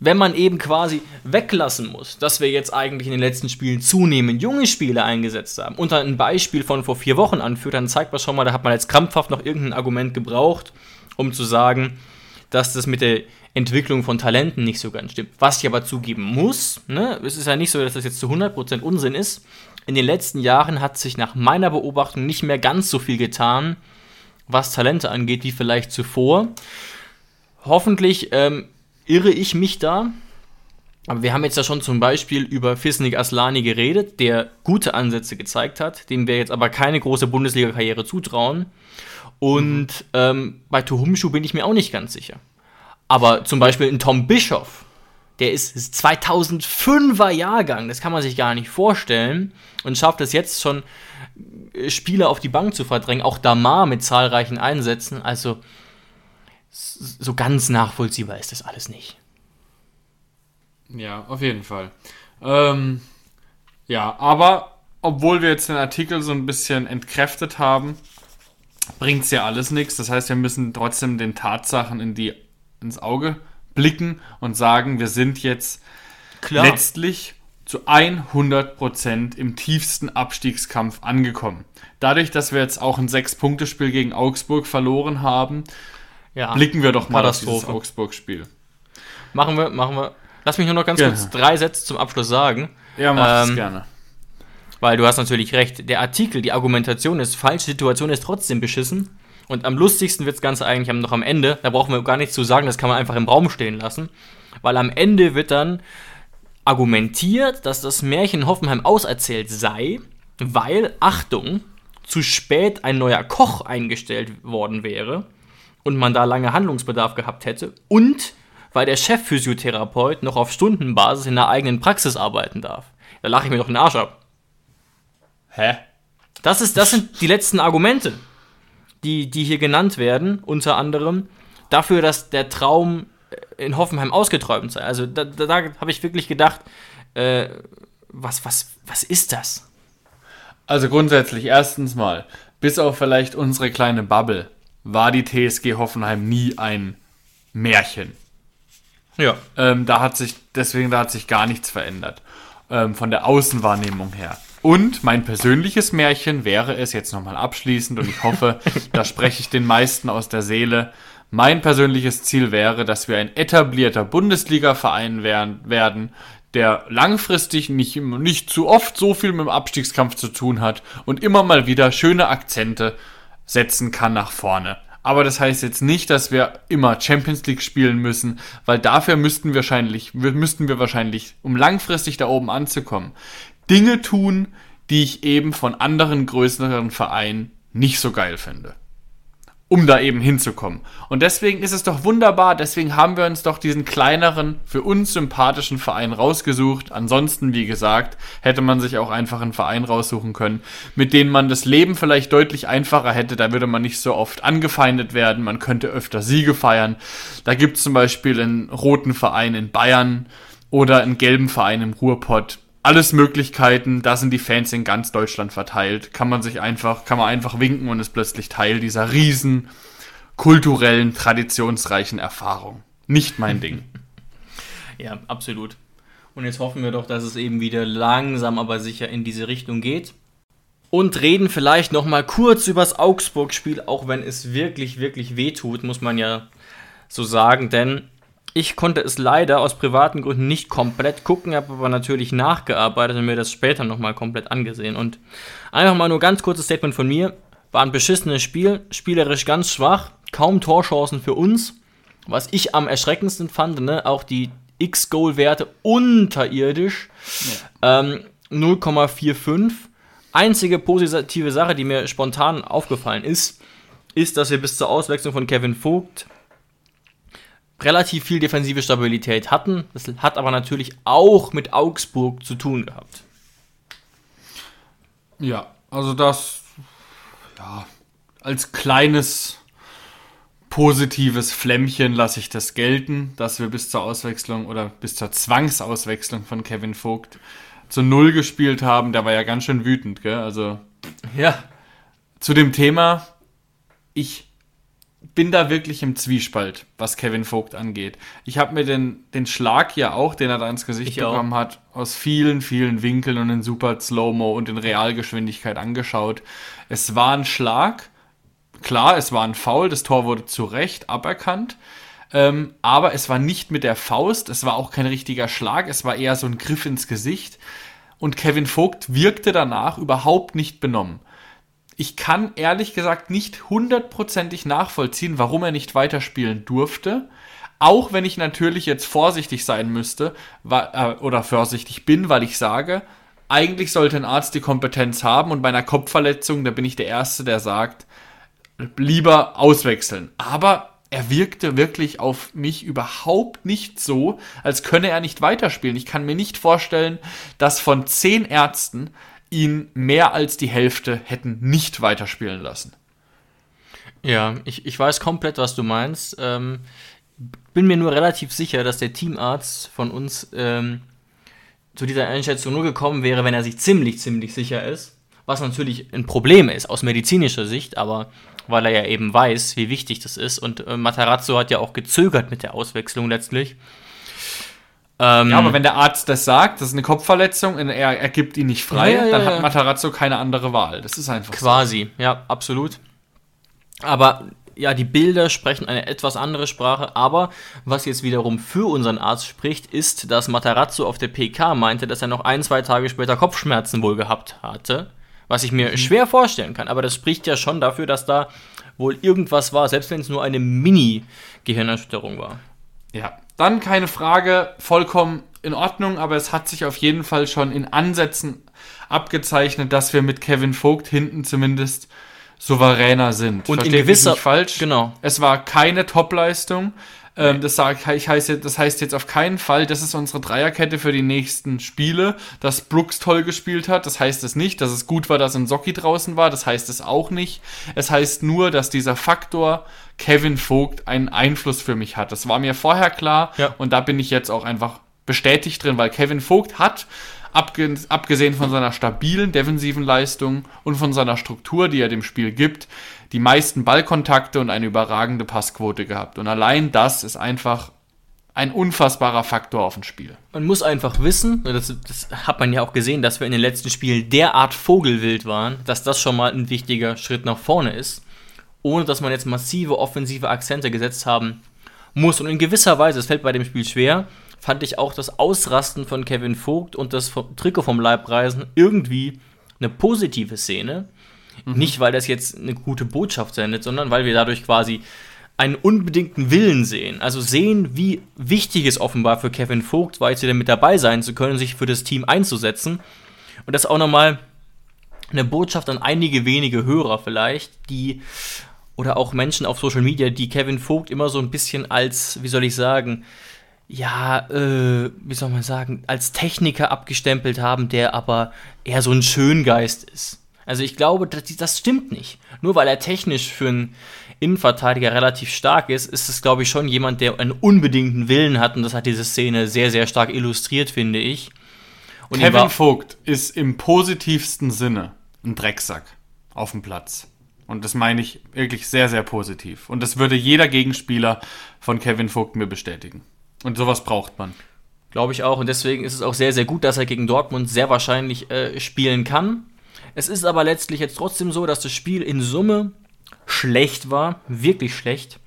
wenn man eben quasi weglassen muss, dass wir jetzt eigentlich in den letzten Spielen zunehmend junge Spieler eingesetzt haben und dann ein Beispiel von vor vier Wochen anführt, dann zeigt man schon mal, da hat man jetzt krampfhaft noch irgendein Argument gebraucht, um zu sagen, dass das mit der Entwicklung von Talenten nicht so ganz stimmt. Was ich aber zugeben muss, ne, es ist ja nicht so, dass das jetzt zu 100% Unsinn ist. In den letzten Jahren hat sich nach meiner Beobachtung nicht mehr ganz so viel getan, was Talente angeht, wie vielleicht zuvor. Hoffentlich ähm, irre ich mich da. Aber wir haben jetzt ja schon zum Beispiel über Fisnik Aslani geredet, der gute Ansätze gezeigt hat, dem wir jetzt aber keine große Bundesliga-Karriere zutrauen. Und ähm, bei Tuhumschu bin ich mir auch nicht ganz sicher. Aber zum Beispiel ein Tom Bischoff, der ist 2005er Jahrgang, das kann man sich gar nicht vorstellen und schafft es jetzt schon, äh, Spieler auf die Bank zu verdrängen, auch Damar mit zahlreichen Einsätzen. Also so ganz nachvollziehbar ist das alles nicht. Ja, auf jeden Fall. Ähm, ja, aber obwohl wir jetzt den Artikel so ein bisschen entkräftet haben, bringt es ja alles nichts. Das heißt, wir müssen trotzdem den Tatsachen in die ins Auge blicken und sagen, wir sind jetzt Klar. letztlich zu 100% im tiefsten Abstiegskampf angekommen. Dadurch, dass wir jetzt auch ein Sechs-Punkte-Spiel gegen Augsburg verloren haben, ja, blicken wir doch mal auf dieses Augsburg-Spiel. Machen wir, machen wir. Lass mich nur noch ganz gerne. kurz drei Sätze zum Abschluss sagen. Ja, mach ähm, das gerne. Weil du hast natürlich recht, der Artikel, die Argumentation ist falsch, die Situation ist trotzdem beschissen. Und am lustigsten wird das Ganze eigentlich noch am Ende. Da brauchen wir gar nichts zu sagen, das kann man einfach im Raum stehen lassen. Weil am Ende wird dann argumentiert, dass das Märchen Hoffenheim auserzählt sei, weil, Achtung, zu spät ein neuer Koch eingestellt worden wäre und man da lange Handlungsbedarf gehabt hätte und weil der Chefphysiotherapeut noch auf Stundenbasis in der eigenen Praxis arbeiten darf. Da lache ich mir doch den Arsch ab. Hä? Das, ist, das sind die letzten Argumente, die, die hier genannt werden, unter anderem dafür, dass der Traum in Hoffenheim ausgeträumt sei. Also da, da, da habe ich wirklich gedacht, äh, was, was, was ist das? Also grundsätzlich, erstens mal, bis auf vielleicht unsere kleine Bubble, war die TSG Hoffenheim nie ein Märchen. Ja. Ähm, da hat sich, deswegen, da hat sich gar nichts verändert. Ähm, von der Außenwahrnehmung her. Und mein persönliches Märchen wäre es jetzt nochmal abschließend und ich hoffe, da spreche ich den meisten aus der Seele. Mein persönliches Ziel wäre, dass wir ein etablierter Bundesliga-Verein werden, der langfristig nicht, nicht zu oft so viel mit dem Abstiegskampf zu tun hat und immer mal wieder schöne Akzente setzen kann nach vorne. Aber das heißt jetzt nicht, dass wir immer Champions League spielen müssen, weil dafür müssten wir wahrscheinlich, müssten wir wahrscheinlich, um langfristig da oben anzukommen, Dinge tun, die ich eben von anderen größeren Vereinen nicht so geil finde um da eben hinzukommen. Und deswegen ist es doch wunderbar, deswegen haben wir uns doch diesen kleineren, für uns sympathischen Verein rausgesucht. Ansonsten, wie gesagt, hätte man sich auch einfach einen Verein raussuchen können, mit dem man das Leben vielleicht deutlich einfacher hätte. Da würde man nicht so oft angefeindet werden, man könnte öfter Siege feiern. Da gibt es zum Beispiel einen roten Verein in Bayern oder einen gelben Verein im Ruhrpott alles Möglichkeiten, da sind die Fans in ganz Deutschland verteilt. Kann man sich einfach, kann man einfach winken und ist plötzlich Teil dieser riesen kulturellen, traditionsreichen Erfahrung. Nicht mein Ding. Ja, absolut. Und jetzt hoffen wir doch, dass es eben wieder langsam aber sicher in diese Richtung geht. Und reden vielleicht noch mal kurz übers Augsburg-Spiel, auch wenn es wirklich, wirklich wehtut, muss man ja so sagen. Denn ich konnte es leider aus privaten Gründen nicht komplett gucken, habe aber natürlich nachgearbeitet und mir das später nochmal komplett angesehen. Und einfach mal nur ganz kurzes Statement von mir. War ein beschissenes Spiel, spielerisch ganz schwach, kaum Torchancen für uns. Was ich am erschreckendsten fand, ne, auch die X-Goal-Werte unterirdisch. Ja. Ähm, 0,45. Einzige positive Sache, die mir spontan aufgefallen ist, ist, dass wir bis zur Auswechslung von Kevin Vogt relativ viel defensive Stabilität hatten. Das hat aber natürlich auch mit Augsburg zu tun gehabt. Ja, also das ja, als kleines positives Flämmchen lasse ich das gelten, dass wir bis zur Auswechslung oder bis zur Zwangsauswechslung von Kevin Vogt zu Null gespielt haben. Der war ja ganz schön wütend, gell? Also ja. Zu dem Thema, ich bin da wirklich im Zwiespalt, was Kevin Vogt angeht. Ich habe mir den, den Schlag ja auch, den er da ins Gesicht ich bekommen auch. hat, aus vielen, vielen Winkeln und in super Slow-Mo und in Realgeschwindigkeit angeschaut. Es war ein Schlag. Klar, es war ein Foul. Das Tor wurde zu Recht aberkannt. Ähm, aber es war nicht mit der Faust. Es war auch kein richtiger Schlag. Es war eher so ein Griff ins Gesicht. Und Kevin Vogt wirkte danach überhaupt nicht benommen ich kann ehrlich gesagt nicht hundertprozentig nachvollziehen, warum er nicht weiterspielen durfte. Auch wenn ich natürlich jetzt vorsichtig sein müsste äh, oder vorsichtig bin, weil ich sage, eigentlich sollte ein Arzt die Kompetenz haben und bei einer Kopfverletzung, da bin ich der Erste, der sagt, lieber auswechseln. Aber er wirkte wirklich auf mich überhaupt nicht so, als könne er nicht weiterspielen. Ich kann mir nicht vorstellen, dass von zehn Ärzten ihn mehr als die Hälfte hätten nicht weiterspielen lassen. Ja, ich, ich weiß komplett, was du meinst. Ähm, bin mir nur relativ sicher, dass der Teamarzt von uns ähm, zu dieser Einschätzung nur gekommen wäre, wenn er sich ziemlich, ziemlich sicher ist. Was natürlich ein Problem ist aus medizinischer Sicht, aber weil er ja eben weiß, wie wichtig das ist. Und äh, Matarazzo hat ja auch gezögert mit der Auswechslung letztlich. Ähm, ja, aber wenn der Arzt das sagt, das ist eine Kopfverletzung und er, er gibt ihn nicht frei, ja, ja, dann hat Matarazzo keine andere Wahl. Das ist einfach Quasi, so. ja, absolut. Aber ja, die Bilder sprechen eine etwas andere Sprache, aber was jetzt wiederum für unseren Arzt spricht, ist, dass Matarazzo auf der PK meinte, dass er noch ein, zwei Tage später Kopfschmerzen wohl gehabt hatte. Was ich mir mhm. schwer vorstellen kann, aber das spricht ja schon dafür, dass da wohl irgendwas war, selbst wenn es nur eine Mini-Gehirnerschütterung war. Ja, dann keine Frage, vollkommen in Ordnung, aber es hat sich auf jeden Fall schon in Ansätzen abgezeichnet, dass wir mit Kevin Vogt hinten zumindest souveräner sind. Und Versteht in gewisser nicht falsch. Genau. Es war keine Topleistung. Ähm, das, sag, ich heiße, das heißt jetzt auf keinen Fall, das ist unsere Dreierkette für die nächsten Spiele, dass Brooks toll gespielt hat. Das heißt es nicht, dass es gut war, dass ein Socki draußen war. Das heißt es auch nicht. Es heißt nur, dass dieser Faktor Kevin Vogt einen Einfluss für mich hat. Das war mir vorher klar ja. und da bin ich jetzt auch einfach bestätigt drin, weil Kevin Vogt hat abgesehen von seiner stabilen defensiven Leistung und von seiner Struktur, die er dem Spiel gibt, die meisten Ballkontakte und eine überragende Passquote gehabt. Und allein das ist einfach ein unfassbarer Faktor auf dem Spiel. Man muss einfach wissen, das, das, hat man ja auch gesehen, dass wir in den letzten Spielen derart vogelwild waren, dass das schon mal ein wichtiger Schritt nach vorne ist, ohne dass man jetzt massive offensive Akzente gesetzt haben muss. Und in gewisser Weise, es fällt bei dem Spiel schwer, fand ich auch das Ausrasten von Kevin Vogt und das Trikot vom Leibreisen irgendwie eine positive Szene. Mhm. Nicht, weil das jetzt eine gute Botschaft sendet, sondern weil wir dadurch quasi einen unbedingten Willen sehen. Also sehen, wie wichtig es offenbar für Kevin Vogt war, jetzt wieder mit dabei sein zu können, sich für das Team einzusetzen. Und das auch nochmal eine Botschaft an einige wenige Hörer vielleicht, die oder auch Menschen auf Social Media, die Kevin Vogt immer so ein bisschen als, wie soll ich sagen, ja, äh, wie soll man sagen, als Techniker abgestempelt haben, der aber eher so ein Schöngeist ist. Also ich glaube, das, das stimmt nicht. Nur weil er technisch für einen Innenverteidiger relativ stark ist, ist es, glaube ich, schon jemand, der einen unbedingten Willen hat. Und das hat diese Szene sehr, sehr stark illustriert, finde ich. Und Kevin Vogt ist im positivsten Sinne ein Drecksack auf dem Platz. Und das meine ich wirklich sehr, sehr positiv. Und das würde jeder Gegenspieler von Kevin Vogt mir bestätigen. Und sowas braucht man. Glaube ich auch. Und deswegen ist es auch sehr, sehr gut, dass er gegen Dortmund sehr wahrscheinlich äh, spielen kann. Es ist aber letztlich jetzt trotzdem so, dass das Spiel in Summe schlecht war. Wirklich schlecht.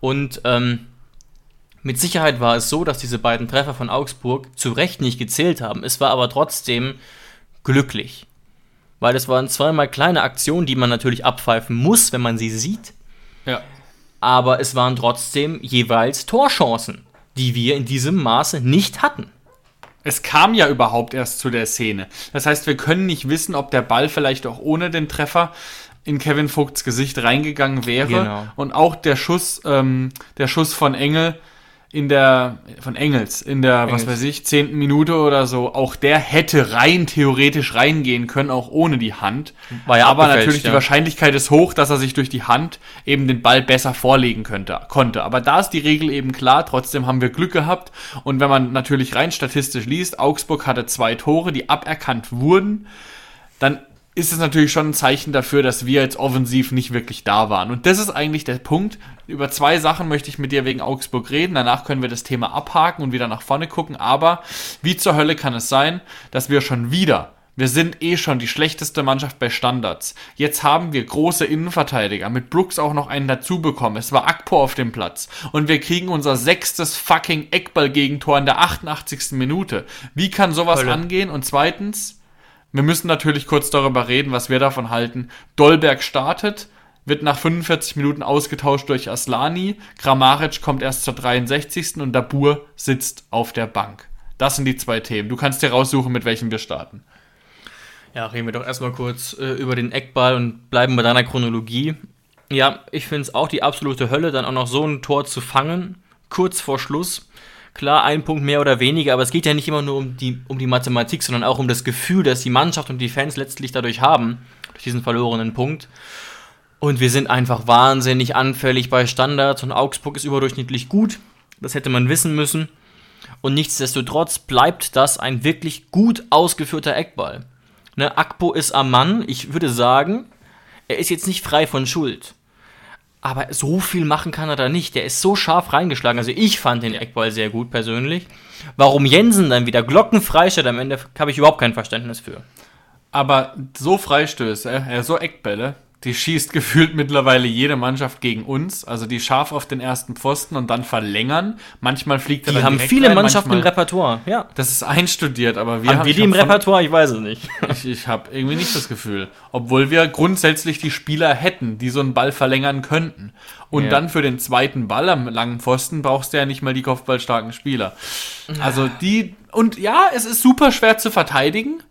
Und ähm, mit Sicherheit war es so, dass diese beiden Treffer von Augsburg zu Recht nicht gezählt haben. Es war aber trotzdem glücklich. Weil es waren zweimal kleine Aktionen, die man natürlich abpfeifen muss, wenn man sie sieht. Ja. Aber es waren trotzdem jeweils Torchancen die wir in diesem Maße nicht hatten. Es kam ja überhaupt erst zu der Szene. Das heißt, wir können nicht wissen, ob der Ball vielleicht auch ohne den Treffer in Kevin Vogts Gesicht reingegangen wäre. Genau. Und auch der Schuss, ähm, der Schuss von Engel in der, von Engels, in der, Engels. was weiß ich, zehnten Minute oder so, auch der hätte rein theoretisch reingehen können, auch ohne die Hand. War ja Aber natürlich ja. die Wahrscheinlichkeit ist hoch, dass er sich durch die Hand eben den Ball besser vorlegen könnte, konnte. Aber da ist die Regel eben klar, trotzdem haben wir Glück gehabt. Und wenn man natürlich rein statistisch liest, Augsburg hatte zwei Tore, die aberkannt wurden, dann ist es natürlich schon ein Zeichen dafür, dass wir jetzt offensiv nicht wirklich da waren. Und das ist eigentlich der Punkt. Über zwei Sachen möchte ich mit dir wegen Augsburg reden. Danach können wir das Thema abhaken und wieder nach vorne gucken. Aber wie zur Hölle kann es sein, dass wir schon wieder wir sind eh schon die schlechteste Mannschaft bei Standards. Jetzt haben wir große Innenverteidiger, mit Brooks auch noch einen dazu bekommen. Es war Akpo auf dem Platz. Und wir kriegen unser sechstes fucking Eckball-Gegentor in der 88. Minute. Wie kann sowas Hölle. angehen? Und zweitens, wir müssen natürlich kurz darüber reden, was wir davon halten. Dolberg startet, wird nach 45 Minuten ausgetauscht durch Aslani. Kramaric kommt erst zur 63. und Dabur sitzt auf der Bank. Das sind die zwei Themen. Du kannst dir raussuchen, mit welchem wir starten. Ja, reden wir doch erstmal kurz äh, über den Eckball und bleiben bei deiner Chronologie. Ja, ich finde es auch die absolute Hölle, dann auch noch so ein Tor zu fangen, kurz vor Schluss. Klar, ein Punkt mehr oder weniger, aber es geht ja nicht immer nur um die, um die Mathematik, sondern auch um das Gefühl, das die Mannschaft und die Fans letztlich dadurch haben, durch diesen verlorenen Punkt. Und wir sind einfach wahnsinnig anfällig bei Standards und Augsburg ist überdurchschnittlich gut. Das hätte man wissen müssen. Und nichtsdestotrotz bleibt das ein wirklich gut ausgeführter Eckball. Ne, Akpo ist am Mann. Ich würde sagen, er ist jetzt nicht frei von Schuld. Aber so viel machen kann er da nicht. Der ist so scharf reingeschlagen. Also ich fand den Eckball sehr gut persönlich. Warum Jensen dann wieder glockenfrei steht am Ende, habe ich überhaupt kein Verständnis für. Aber so Freistöße, äh, so Eckbälle, die schießt gefühlt mittlerweile jede Mannschaft gegen uns. Also die scharf auf den ersten Pfosten und dann verlängern. Manchmal fliegt er Die dann haben viele rein, Mannschaften im Repertoire, ja. Das ist einstudiert, aber wir Haben wir ich die im von- Repertoire? Ich weiß es nicht. Ich, ich habe irgendwie nicht das Gefühl. Obwohl wir grundsätzlich die Spieler hätten, die so einen Ball verlängern könnten. Und Ja. dann für den zweiten Ball am langen Pfosten brauchst du ja nicht mal die kopfballstarken Spieler. Also die, und ja, es ist super schwer zu verteidigen.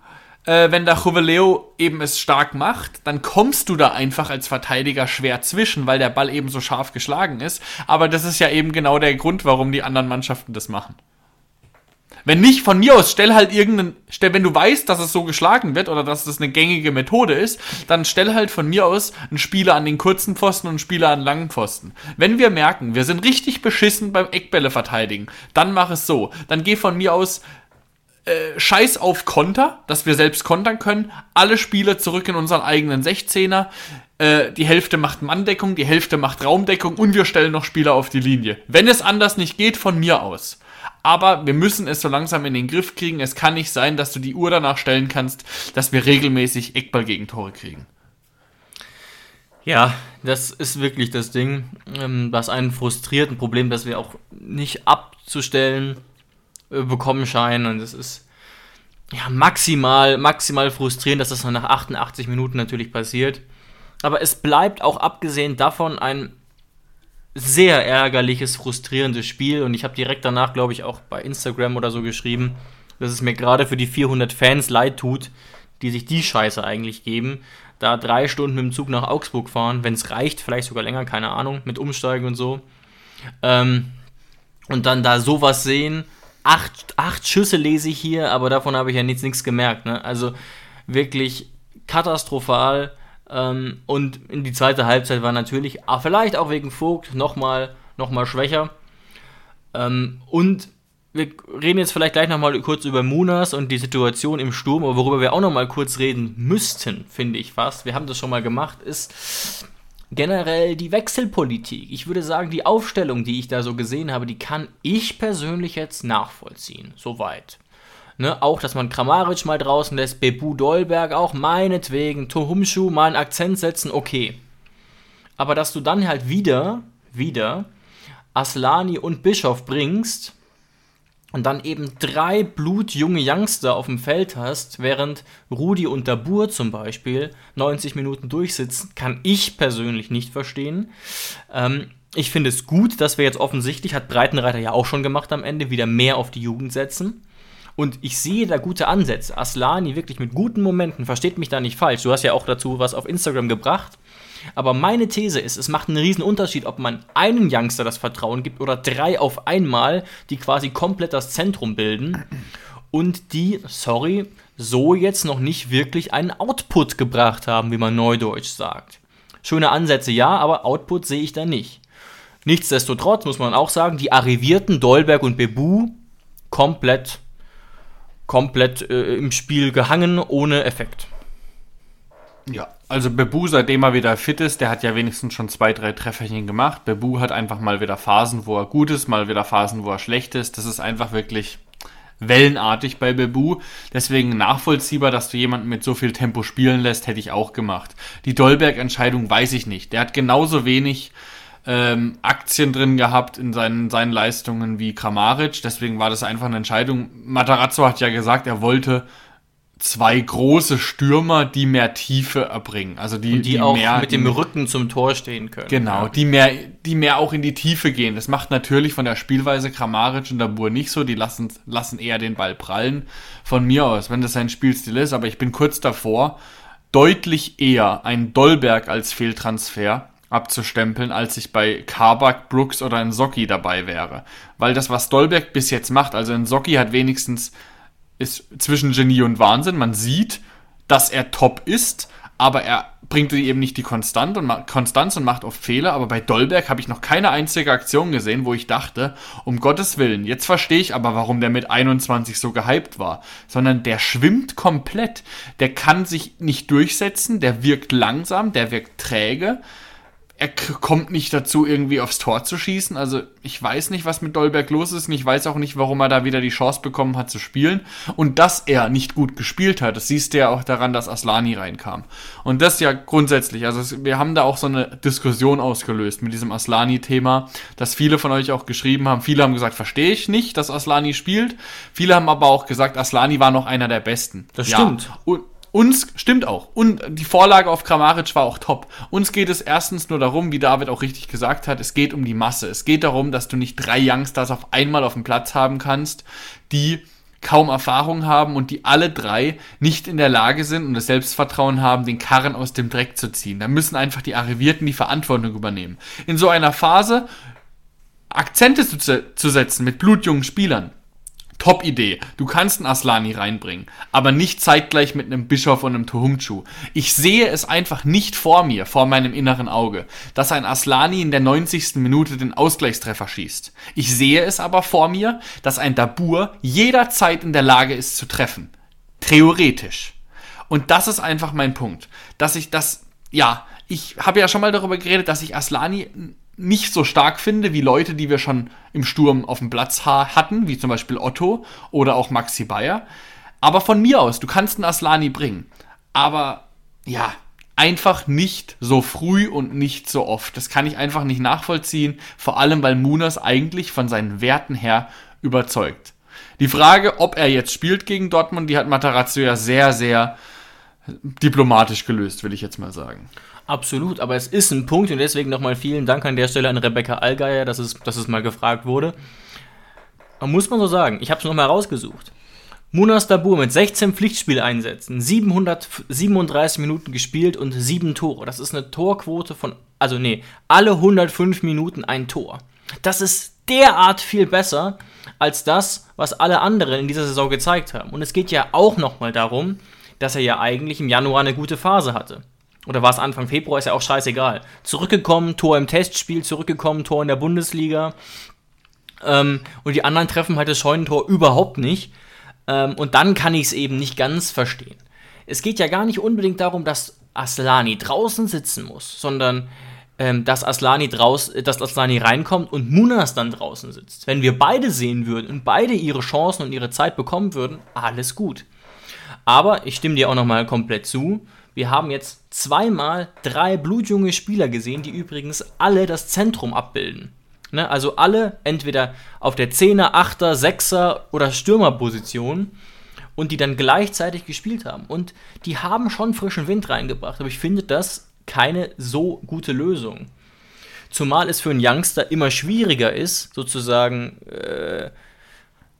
Äh, wenn der Juveleo eben es stark macht, dann kommst du da einfach als Verteidiger schwer zwischen, weil der Ball eben so scharf geschlagen ist. Aber das ist ja eben genau der Grund, warum die anderen Mannschaften das machen. Wenn nicht von mir aus, stell halt irgendeinen, stell, wenn du weißt, dass es so geschlagen wird oder dass das eine gängige Methode ist, dann stell halt von mir aus einen Spieler an den kurzen Pfosten und einen Spieler an den langen Pfosten. Wenn wir merken, wir sind richtig beschissen beim Eckbälle verteidigen, dann mach es so. Dann geh von mir aus äh, Scheiß auf Konter, dass wir selbst kontern können. Alle Spieler zurück in unseren eigenen 16er. Äh, die Hälfte macht Manndeckung, die Hälfte macht Raumdeckung und wir stellen noch Spieler auf die Linie. Wenn es anders nicht geht, von mir aus. Aber wir müssen es so langsam in den Griff kriegen. Es kann nicht sein, dass du die Uhr danach stellen kannst, dass wir regelmäßig Eckballgegentore kriegen. Ja, das ist wirklich das Ding, ähm, was einen frustriert, ein Problem, das wir auch nicht abzustellen bekommen scheinen. Und es ist ja maximal, maximal frustrierend, dass das noch nach 88 Minuten natürlich passiert. Aber es bleibt auch abgesehen davon ein sehr ärgerliches, frustrierendes Spiel. Und ich habe direkt danach, glaube ich, auch bei Instagram oder so geschrieben, dass es mir gerade für die 400 Fans leid tut, die sich die Scheiße eigentlich geben. Da drei Stunden mit dem Zug nach Augsburg fahren, wenn es reicht, vielleicht sogar länger, keine Ahnung, mit Umsteigen und so. Ähm, und dann da sowas sehen. Acht, acht Schüsse lese ich hier, aber davon habe ich ja nichts, nichts gemerkt. Ne? Also wirklich katastrophal. Ähm, und in die zweite Halbzeit war natürlich, ah, vielleicht auch wegen Vogt, nochmal noch mal schwächer. Ähm, und wir reden jetzt vielleicht gleich nochmal kurz über Munas und die Situation im Sturm, aber worüber wir auch nochmal kurz reden müssten, finde ich fast, wir haben das schon mal gemacht, ist generell die Wechselpolitik. Ich würde sagen, die Aufstellung, die ich da so gesehen habe, die kann ich persönlich jetzt nachvollziehen. Soweit. Ne, auch, dass man Kramaric mal draußen lässt, Bebu Dolberg auch, meinetwegen, Tohumschu mal einen Akzent setzen, okay. Aber dass du dann halt wieder, wieder Aslani und Bischof bringst und dann eben drei blutjunge Youngster auf dem Feld hast, während Rudi und Dabur zum Beispiel 90 Minuten durchsitzen, kann ich persönlich nicht verstehen. Ähm, ich finde es gut, dass wir jetzt offensichtlich, hat Breitenreiter ja auch schon gemacht am Ende, wieder mehr auf die Jugend setzen. Und ich sehe da gute Ansätze. Aslani wirklich mit guten Momenten, versteht mich da nicht falsch. Du hast ja auch dazu was auf Instagram gebracht. Aber meine These ist, es macht einen riesen Unterschied, ob man einen Youngster das Vertrauen gibt oder drei auf einmal, die quasi komplett das Zentrum bilden und die, sorry, so jetzt noch nicht wirklich einen Output gebracht haben, wie man neudeutsch sagt. Schöne Ansätze ja, aber Output sehe ich da nicht. Nichtsdestotrotz muss man auch sagen, die arrivierten Dolberg und Bebu komplett, komplett äh, im Spiel gehangen, ohne Effekt. Ja, also Bebu, seitdem er wieder fit ist, der hat ja wenigstens schon zwei, drei Trefferchen gemacht. Bebu hat einfach mal wieder Phasen, wo er gut ist, mal wieder Phasen, wo er schlecht ist. Das ist einfach wirklich wellenartig bei Bebu. Deswegen nachvollziehbar, dass du jemanden mit so viel Tempo spielen lässt, hätte ich auch gemacht. Die Dolberg-Entscheidung weiß ich nicht. Der hat genauso wenig ähm, Aktien drin gehabt in seinen, seinen Leistungen wie Kramaric. Deswegen war das einfach eine Entscheidung. Matarazzo hat ja gesagt, er wollte zwei große Stürmer, die mehr Tiefe erbringen. Also die, Die, auch mehr, mit die dem Rücken zum Tor stehen können. Genau, die mehr, die mehr auch in die Tiefe gehen. Das macht natürlich von der Spielweise Kramaric und Dabur nicht so. Die lassen, lassen eher den Ball prallen. Von mir aus, wenn das sein Spielstil ist. Aber ich bin kurz davor, deutlich eher ein Dollberg als Fehltransfer abzustempeln, als ich bei Kabak, Brooks oder ein Socki dabei wäre. Weil das, was Dolberg bis jetzt macht, also ein Socki hat wenigstens ist zwischen Genie und Wahnsinn. Man sieht, dass er top ist, aber er bringt eben nicht die Konstant und Konstanz und macht oft Fehler. Aber bei Dolberg habe ich noch keine einzige Aktion gesehen, wo ich dachte, um Gottes Willen, jetzt verstehe ich aber, warum der mit 21 so gehypt war. Sondern der schwimmt komplett. Der kann sich nicht durchsetzen, der wirkt langsam, der wirkt träge. Er kommt nicht dazu, irgendwie aufs Tor zu schießen. Also ich weiß nicht, was mit Dolberg los ist und ich weiß auch nicht, warum er da wieder die Chance bekommen hat zu spielen. Und dass er nicht gut gespielt hat, das siehst du ja auch daran, dass Aslani reinkam. Und das ja grundsätzlich, also wir haben da auch so eine Diskussion ausgelöst mit diesem Aslani-Thema, dass viele von euch auch geschrieben haben. Viele haben gesagt, verstehe ich nicht, dass Aslani spielt. Viele haben aber auch gesagt, Aslani war noch einer der Besten. Das stimmt. Ja. Und uns stimmt auch. Und die Vorlage auf Kramaric war auch top. Uns geht es erstens nur darum, wie David auch richtig gesagt hat, es geht um die Masse. Es geht darum, dass du nicht drei Youngsters auf einmal auf dem Platz haben kannst, die kaum Erfahrung haben und die alle drei nicht in der Lage sind und das Selbstvertrauen haben, den Karren aus dem Dreck zu ziehen. Da müssen einfach die Arrivierten die Verantwortung übernehmen. In so einer Phase Akzente zu, zu setzen mit blutjungen Spielern, Top-Idee. Du kannst einen Aslani reinbringen, aber nicht zeitgleich mit einem Bischof und einem Tohumchu. Ich sehe es einfach nicht vor mir, vor meinem inneren Auge, dass ein Aslani in der 90. Minute den Ausgleichstreffer schießt. Ich sehe es aber vor mir, dass ein Dabur jederzeit in der Lage ist zu treffen. Theoretisch. Und das ist einfach mein Punkt. Dass ich das, ja, ich habe ja schon mal darüber geredet, dass ich Aslani nicht so stark finde wie Leute, die wir schon im Sturm auf dem Platz hatten, wie zum Beispiel Otto oder auch Maxi Bayer. Aber von mir aus, du kannst einen Aslani bringen. Aber ja, einfach nicht so früh und nicht so oft. Das kann ich einfach nicht nachvollziehen, vor allem weil Munas eigentlich von seinen Werten her überzeugt. Die Frage, ob er jetzt spielt gegen Dortmund, die hat Matarazzo ja sehr, sehr diplomatisch gelöst, will ich jetzt mal sagen. Absolut, aber es ist ein Punkt und deswegen nochmal vielen Dank an der Stelle an Rebecca Allgeier, dass es, dass es mal gefragt wurde. Muss man so sagen, ich habe es nochmal rausgesucht. Munas Dabur mit 16 Pflichtspieleinsätzen, 737 Minuten gespielt und 7 Tore. Das ist eine Torquote von, also nee, alle 105 Minuten ein Tor. Das ist derart viel besser als das, was alle anderen in dieser Saison gezeigt haben. Und es geht ja auch nochmal darum, dass er ja eigentlich im Januar eine gute Phase hatte oder war es Anfang Februar, ist ja auch scheißegal. Zurückgekommen, Tor im Testspiel, zurückgekommen, Tor in der Bundesliga. Ähm, und die anderen treffen halt das Scheunentor überhaupt nicht. Ähm, und dann kann ich es eben nicht ganz verstehen. Es geht ja gar nicht unbedingt darum, dass Aslani draußen sitzen muss, sondern ähm, dass, Aslani draus, dass Aslani reinkommt und Munas dann draußen sitzt. Wenn wir beide sehen würden und beide ihre Chancen und ihre Zeit bekommen würden, alles gut. Aber ich stimme dir auch nochmal komplett zu. Wir haben jetzt zweimal drei blutjunge Spieler gesehen, die übrigens alle das Zentrum abbilden. Ne? Also alle entweder auf der 10er, 8er, 6er oder Stürmerposition und die dann gleichzeitig gespielt haben. Und die haben schon frischen Wind reingebracht, aber ich finde das keine so gute Lösung. Zumal es für einen Youngster immer schwieriger ist, sozusagen äh,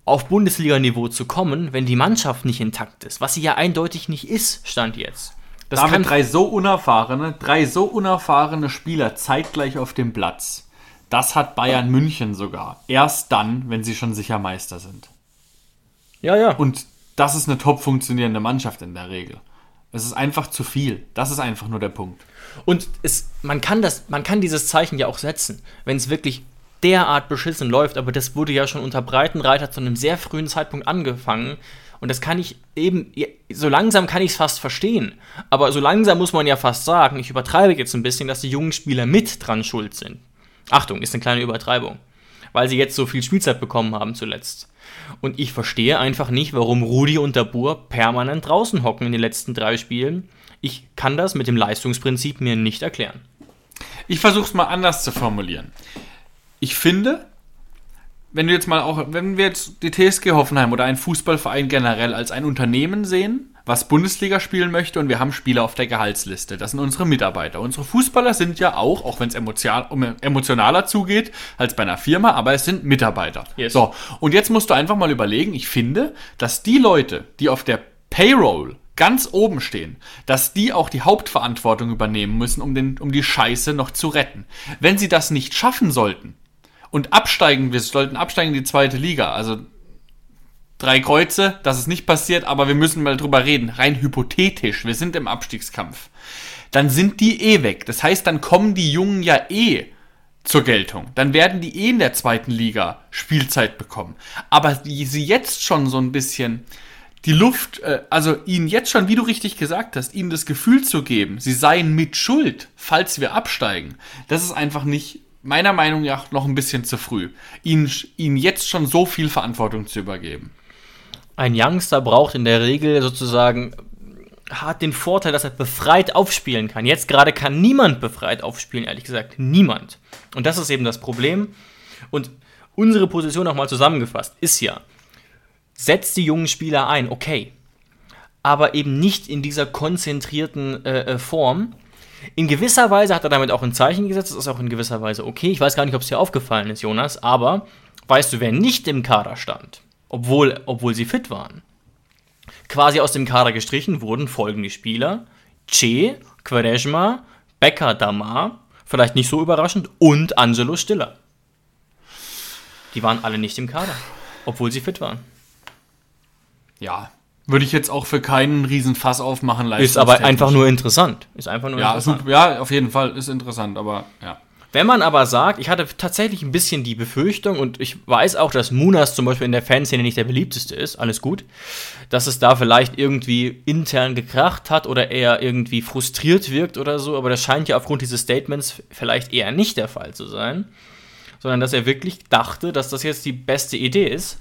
auf Bundesliga-Niveau zu kommen, wenn die Mannschaft nicht intakt ist, was sie ja eindeutig nicht ist, stand jetzt. Das Damit drei so unerfahrene, drei so unerfahrene Spieler zeitgleich auf dem Platz. Das hat Bayern München sogar. Erst dann, wenn sie schon sicher Meister sind. Ja, ja. Und das ist eine top funktionierende Mannschaft in der Regel. Es ist einfach zu viel. Das ist einfach nur der Punkt. Und es, man, kann das, man kann dieses Zeichen ja auch setzen, wenn es wirklich derart beschissen läuft. Aber das wurde ja schon unter Breitenreiter zu einem sehr frühen Zeitpunkt angefangen. Und das kann ich eben, so langsam kann ich es fast verstehen. Aber so langsam muss man ja fast sagen, ich übertreibe jetzt ein bisschen, dass die jungen Spieler mit dran schuld sind. Achtung, ist eine kleine Übertreibung. Weil sie jetzt so viel Spielzeit bekommen haben zuletzt. Und ich verstehe einfach nicht, warum Rudi und Dabur permanent draußen hocken in den letzten drei Spielen. Ich kann das mit dem Leistungsprinzip mir nicht erklären. Ich versuche es mal anders zu formulieren. Ich finde, wenn du jetzt mal auch, wenn wir jetzt die TSG Hoffenheim oder einen Fußballverein generell als ein Unternehmen sehen, was Bundesliga spielen möchte und wir haben Spieler auf der Gehaltsliste. Das sind unsere Mitarbeiter. Unsere Fußballer sind ja auch, auch wenn es emotionaler zugeht als bei einer Firma, aber es sind Mitarbeiter. Yes. So, und jetzt musst du einfach mal überlegen, ich finde, dass die Leute, die auf der Payroll ganz oben stehen, dass die auch die Hauptverantwortung übernehmen müssen, um, den, um die Scheiße noch zu retten. Wenn sie das nicht schaffen sollten, und absteigen, wir sollten absteigen in die zweite Liga. Also drei Kreuze, das ist nicht passiert, aber wir müssen mal drüber reden. Rein hypothetisch, wir sind im Abstiegskampf. Dann sind die eh weg. Das heißt, dann kommen die Jungen ja eh zur Geltung. Dann werden die eh in der zweiten Liga Spielzeit bekommen. Aber die sie jetzt schon so ein bisschen die Luft, äh, also ihnen jetzt schon, wie du richtig gesagt hast, ihnen das Gefühl zu geben, sie seien mit Schuld, falls wir absteigen, das ist einfach nicht, meiner Meinung nach, noch ein bisschen zu früh. Ihnen, ihnen jetzt schon so viel Verantwortung zu übergeben. Ein Youngster braucht in der Regel sozusagen hat den Vorteil, dass er befreit aufspielen kann. Jetzt gerade kann niemand befreit aufspielen, ehrlich gesagt. Niemand. Und das ist eben das Problem. Und unsere Position nochmal zusammengefasst ist ja, setzt die jungen Spieler ein, okay. Aber eben nicht in dieser konzentrierten äh, äh, Form. In gewisser Weise hat er damit auch ein Zeichen gesetzt. Das ist auch in gewisser Weise okay. Ich weiß gar nicht, ob es dir aufgefallen ist, Jonas. Aber weißt du, wer nicht im Kader stand? Obwohl, obwohl sie fit waren quasi aus dem Kader gestrichen wurden folgende Spieler: Che, Quaresma, Becker Damar, vielleicht nicht so überraschend, und Angelo Stiller. Die waren alle nicht im Kader, obwohl sie fit waren. Ja, würde ich jetzt auch für keinen riesen Fass aufmachen Ist aber einfach nur interessant. Ist einfach nur ja, interessant. Super, ja, auf jeden Fall ist interessant, aber ja. Wenn man aber sagt, ich hatte tatsächlich ein bisschen die Befürchtung und ich weiß auch, dass Munas zum Beispiel in der Fanszene nicht der beliebteste ist, alles gut, dass es da vielleicht irgendwie intern gekracht hat oder er irgendwie frustriert wirkt oder so, aber das scheint ja aufgrund dieses Statements vielleicht eher nicht der Fall zu sein, sondern dass er wirklich dachte, dass das jetzt die beste Idee ist.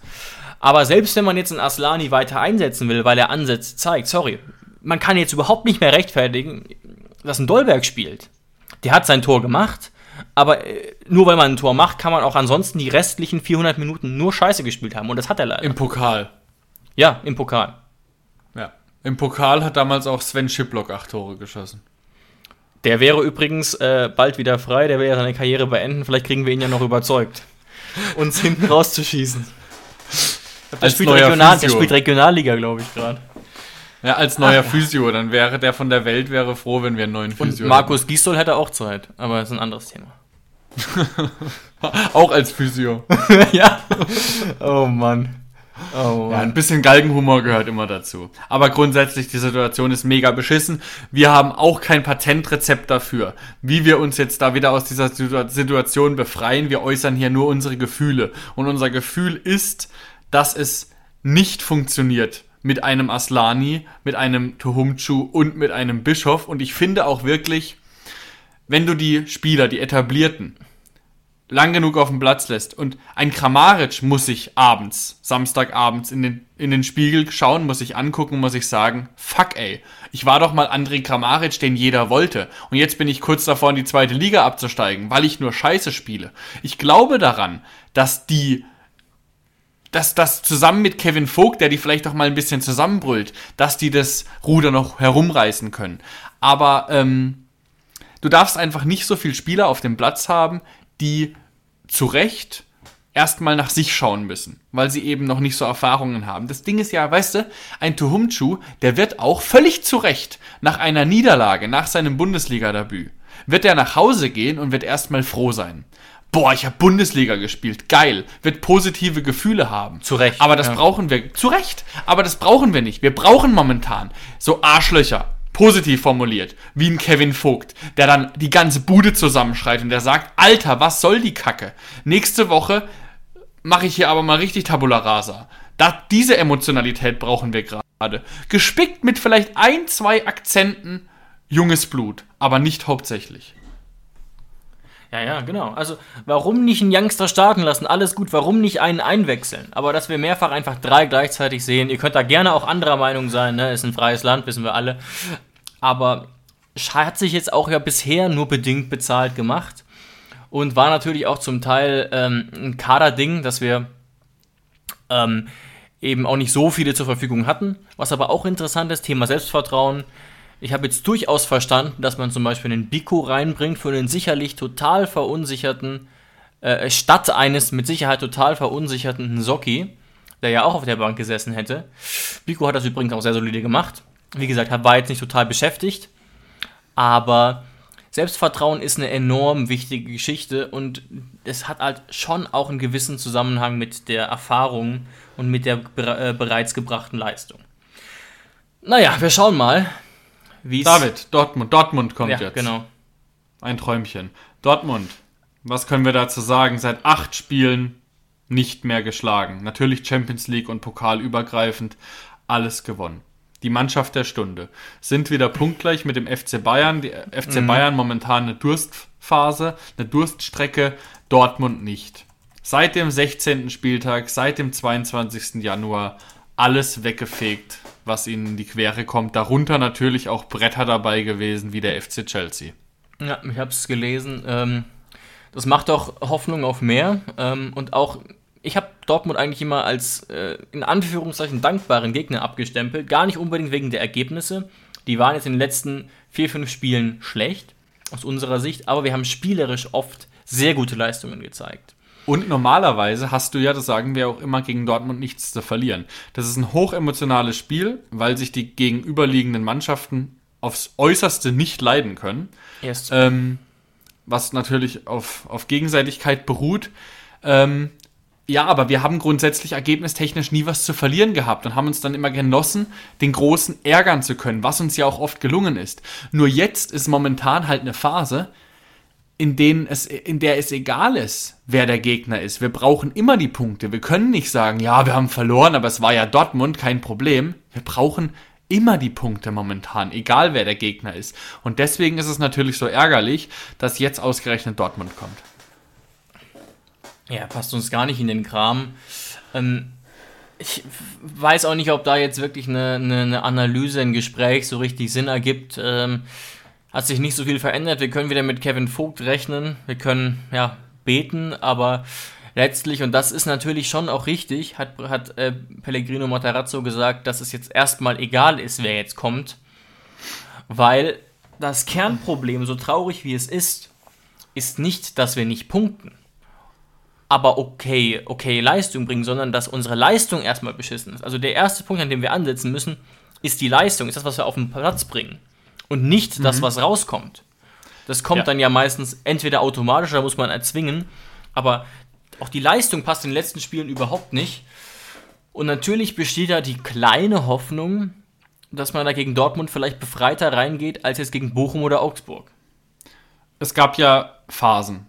Aber selbst wenn man jetzt einen Aslani weiter einsetzen will, weil er Ansätze zeigt, sorry, man kann jetzt überhaupt nicht mehr rechtfertigen, dass ein Dolberg spielt. Der hat sein Tor gemacht aber äh, nur weil man ein Tor macht, kann man auch ansonsten die restlichen 400 Minuten nur Scheiße gespielt haben. Und das hat er leider. Im Pokal. Ja, im Pokal. Ja. Im Pokal hat damals auch Sven Schiplock acht Tore geschossen. Der wäre übrigens äh, bald wieder frei, der will ja seine Karriere beenden. Vielleicht kriegen wir ihn ja noch überzeugt, uns hinten rauszuschießen. Der spielt, Regional, der spielt Regionalliga, glaube ich, gerade. Ja, als neuer Ach, Physio, dann wäre der von der Welt wäre froh, wenn wir einen neuen Physio Und Markus hätten. Gisdol hätte auch Zeit, aber das ist ein anderes Thema. auch als Physio. ja. Oh Mann. Oh ja, ein bisschen Galgenhumor gehört immer dazu. Aber grundsätzlich, die Situation ist mega beschissen. Wir haben auch kein Patentrezept dafür, wie wir uns jetzt da wieder aus dieser Situation befreien. Wir äußern hier nur unsere Gefühle. Und unser Gefühl ist, dass es nicht funktioniert, mit einem Aslani, mit einem Tohumchu und mit einem Bischof. Und ich finde auch wirklich, wenn du die Spieler, die etablierten, lang genug auf dem Platz lässt und ein Kramaric muss sich abends, Samstagabends in den, in den Spiegel schauen, muss sich angucken, muss ich sagen, fuck ey, ich war doch mal André Kramaric, den jeder wollte und jetzt bin ich kurz davor in die zweite Liga abzusteigen, weil ich nur Scheiße spiele. Ich glaube daran, dass die dass das zusammen mit Kevin Vogt, der die vielleicht auch mal ein bisschen zusammenbrüllt, dass die das Ruder noch herumreißen können. Aber ähm, du darfst einfach nicht so viele Spieler auf dem Platz haben, die zu Recht erstmal nach sich schauen müssen, weil sie eben noch nicht so Erfahrungen haben. Das Ding ist ja, weißt du, ein Tuhumchu, der wird auch völlig zu Recht nach einer Niederlage, nach seinem Bundesliga-Debüt, wird er nach Hause gehen und wird erstmal froh sein boah, ich habe Bundesliga gespielt, geil, wird positive Gefühle haben. Zu Recht. Aber das ja. brauchen wir, zu Recht, aber das brauchen wir nicht. Wir brauchen momentan so Arschlöcher, positiv formuliert, wie ein Kevin Vogt, der dann die ganze Bude zusammenschreit und der sagt, Alter, was soll die Kacke? Nächste Woche mache ich hier aber mal richtig Tabula Rasa. Da, diese Emotionalität brauchen wir gerade. Gespickt mit vielleicht ein, zwei Akzenten junges Blut, aber nicht hauptsächlich. Ja, ja, genau. Also, warum nicht einen Youngster starten lassen? Alles gut, warum nicht einen einwechseln? Aber dass wir mehrfach einfach drei gleichzeitig sehen, ihr könnt da gerne auch anderer Meinung sein, ne? Ist ein freies Land, wissen wir alle. Aber hat sich jetzt auch ja bisher nur bedingt bezahlt gemacht und war natürlich auch zum Teil ähm, ein Kaderding, dass wir ähm, eben auch nicht so viele zur Verfügung hatten. Was aber auch interessant ist, Thema Selbstvertrauen. Ich habe jetzt durchaus verstanden, dass man zum Beispiel einen Biko reinbringt für einen sicherlich total verunsicherten, äh, statt eines mit Sicherheit total verunsicherten Socki, der ja auch auf der Bank gesessen hätte. Biko hat das übrigens auch sehr solide gemacht. Wie gesagt, war jetzt nicht total beschäftigt, aber Selbstvertrauen ist eine enorm wichtige Geschichte und es hat halt schon auch einen gewissen Zusammenhang mit der Erfahrung und mit der äh, bereits gebrachten Leistung. Naja, wir schauen mal. Wie's David, Dortmund. Dortmund kommt ja, jetzt. genau. Ein Träumchen. Dortmund. Was können wir dazu sagen? Seit acht Spielen nicht mehr geschlagen. Natürlich Champions League und Pokal übergreifend. alles gewonnen. Die Mannschaft der Stunde. Sind wieder punktgleich mit dem FC Bayern. Die FC Mhm. Bayern momentan eine Durstphase, eine Durststrecke, Dortmund nicht. Seit dem 16. Spieltag, seit dem 22. Januar alles weggefegt, was ihnen in die Quere kommt. Darunter natürlich auch Bretter dabei gewesen, wie der FC Chelsea. Ja, ich habe es gelesen. Ähm, das macht doch Hoffnung auf mehr. Ähm, und auch, ich habe Dortmund eigentlich immer als äh, in Anführungszeichen dankbaren Gegner abgestempelt. Gar nicht unbedingt wegen der Ergebnisse. Die waren jetzt in den letzten vier, fünf Spielen schlecht, aus unserer Sicht. Aber wir haben spielerisch oft sehr gute Leistungen gezeigt. Und normalerweise hast du ja, das sagen wir auch immer, gegen Dortmund nichts zu verlieren. Das ist ein hochemotionales Spiel, weil sich die gegenüberliegenden Mannschaften aufs Äußerste nicht leiden können. Erst ähm, was natürlich auf, auf Gegenseitigkeit beruht. Ähm, ja, aber wir haben grundsätzlich ergebnistechnisch nie was zu verlieren gehabt und haben uns dann immer genossen, den Großen ärgern zu können, was uns ja auch oft gelungen ist. Nur jetzt ist momentan halt eine Phase, in, denen es, in der es egal ist, wer der Gegner ist. Wir brauchen immer die Punkte. Wir können nicht sagen, ja, wir haben verloren, aber es war ja Dortmund, kein Problem. Wir brauchen immer die Punkte momentan, egal wer der Gegner ist. Und deswegen ist es natürlich so ärgerlich, dass jetzt ausgerechnet Dortmund kommt. Ja, passt uns gar nicht in den Kram. Ähm, ich weiß auch nicht, ob da jetzt wirklich eine, eine, eine Analyse, ein Gespräch so richtig Sinn ergibt. Ähm, hat sich nicht so viel verändert. Wir können wieder mit Kevin Vogt rechnen. Wir können, ja, beten, aber letztlich, und das ist natürlich schon auch richtig, hat, hat äh, Pellegrino Matarazzo gesagt, dass es jetzt erstmal egal ist, wer jetzt kommt. Weil das Kernproblem, so traurig wie es ist, ist nicht, dass wir nicht punkten aber okay, okay Leistung bringen, sondern dass unsere Leistung erstmal beschissen ist. Also der erste Punkt, an dem wir ansetzen müssen, ist die Leistung, ist das, was wir auf den Platz bringen. Und nicht das, was rauskommt. Das kommt Ja. dann ja meistens entweder automatisch oder muss man erzwingen. Aber auch die Leistung passt in den letzten Spielen überhaupt nicht. Und natürlich besteht da die kleine Hoffnung, dass man da gegen Dortmund vielleicht befreiter reingeht, als jetzt gegen Bochum oder Augsburg. Es gab ja Phasen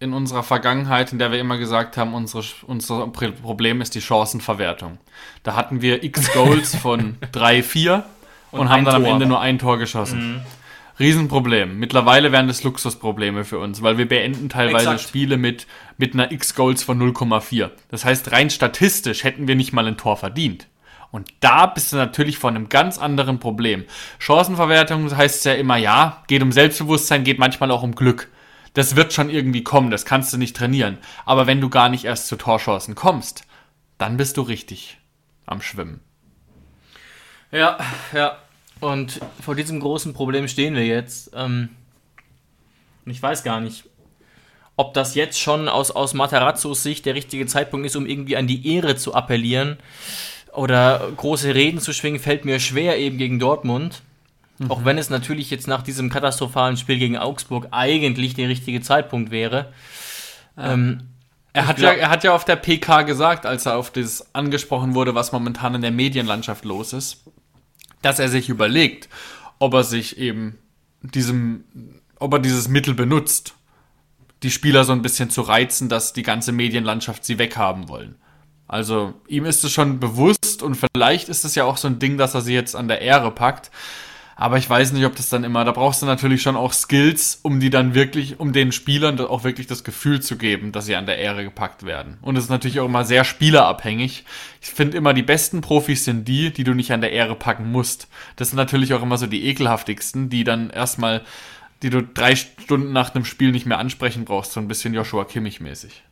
in unserer Vergangenheit, in der wir immer gesagt haben, unsere, unser Pro- Problem ist die Chancenverwertung. Da hatten wir x Goals von 3, 4 und, Und haben dann am Tor. Ende nur ein Tor geschossen. Riesenproblem. Mittlerweile wären das Luxusprobleme für uns, weil wir beenden teilweise Exakt. Spiele mit, mit einer X-Goals von 0,4. Das heißt, rein statistisch hätten wir nicht mal ein Tor verdient. Und da bist du natürlich vor einem ganz anderen Problem. Chancenverwertung heißt ja immer, ja, geht um Selbstbewusstsein, geht manchmal auch um Glück. Das wird schon irgendwie kommen, das kannst du nicht trainieren. Aber wenn du gar nicht erst zu Torchancen kommst, dann bist du richtig am Schwimmen. Ja, ja. Und vor diesem großen Problem stehen wir jetzt. Ähm, ich weiß gar nicht, ob das jetzt schon aus, aus Matarazzos Sicht der richtige Zeitpunkt ist, um irgendwie an die Ehre zu appellieren oder große Reden zu schwingen, fällt mir schwer eben gegen Dortmund. Auch wenn es natürlich jetzt nach diesem katastrophalen Spiel gegen Augsburg eigentlich der richtige Zeitpunkt wäre. Ähm, Er hat, ja, er hat ja auf der PK gesagt, als er auf das angesprochen wurde, was momentan in der Medienlandschaft los ist, dass er sich überlegt, ob er sich eben diesem, ob er dieses Mittel benutzt, die Spieler so ein bisschen zu reizen, dass die ganze Medienlandschaft sie weghaben wollen. Also ihm ist es schon bewusst und vielleicht ist es ja auch so ein Ding, dass er sie jetzt an der Ehre packt. Aber ich weiß nicht, ob das dann immer, da brauchst du natürlich schon auch Skills, um die dann wirklich, um den Spielern auch wirklich das Gefühl zu geben, dass sie an der Ehre gepackt werden. Und es ist natürlich auch immer sehr spielerabhängig. Ich finde immer, die besten Profis sind die, die du nicht an der Ehre packen musst. Das sind natürlich auch immer so die ekelhaftigsten, die dann erstmal, die du drei Stunden nach einem Spiel nicht mehr ansprechen brauchst, so ein bisschen Joshua Kimmich mäßig.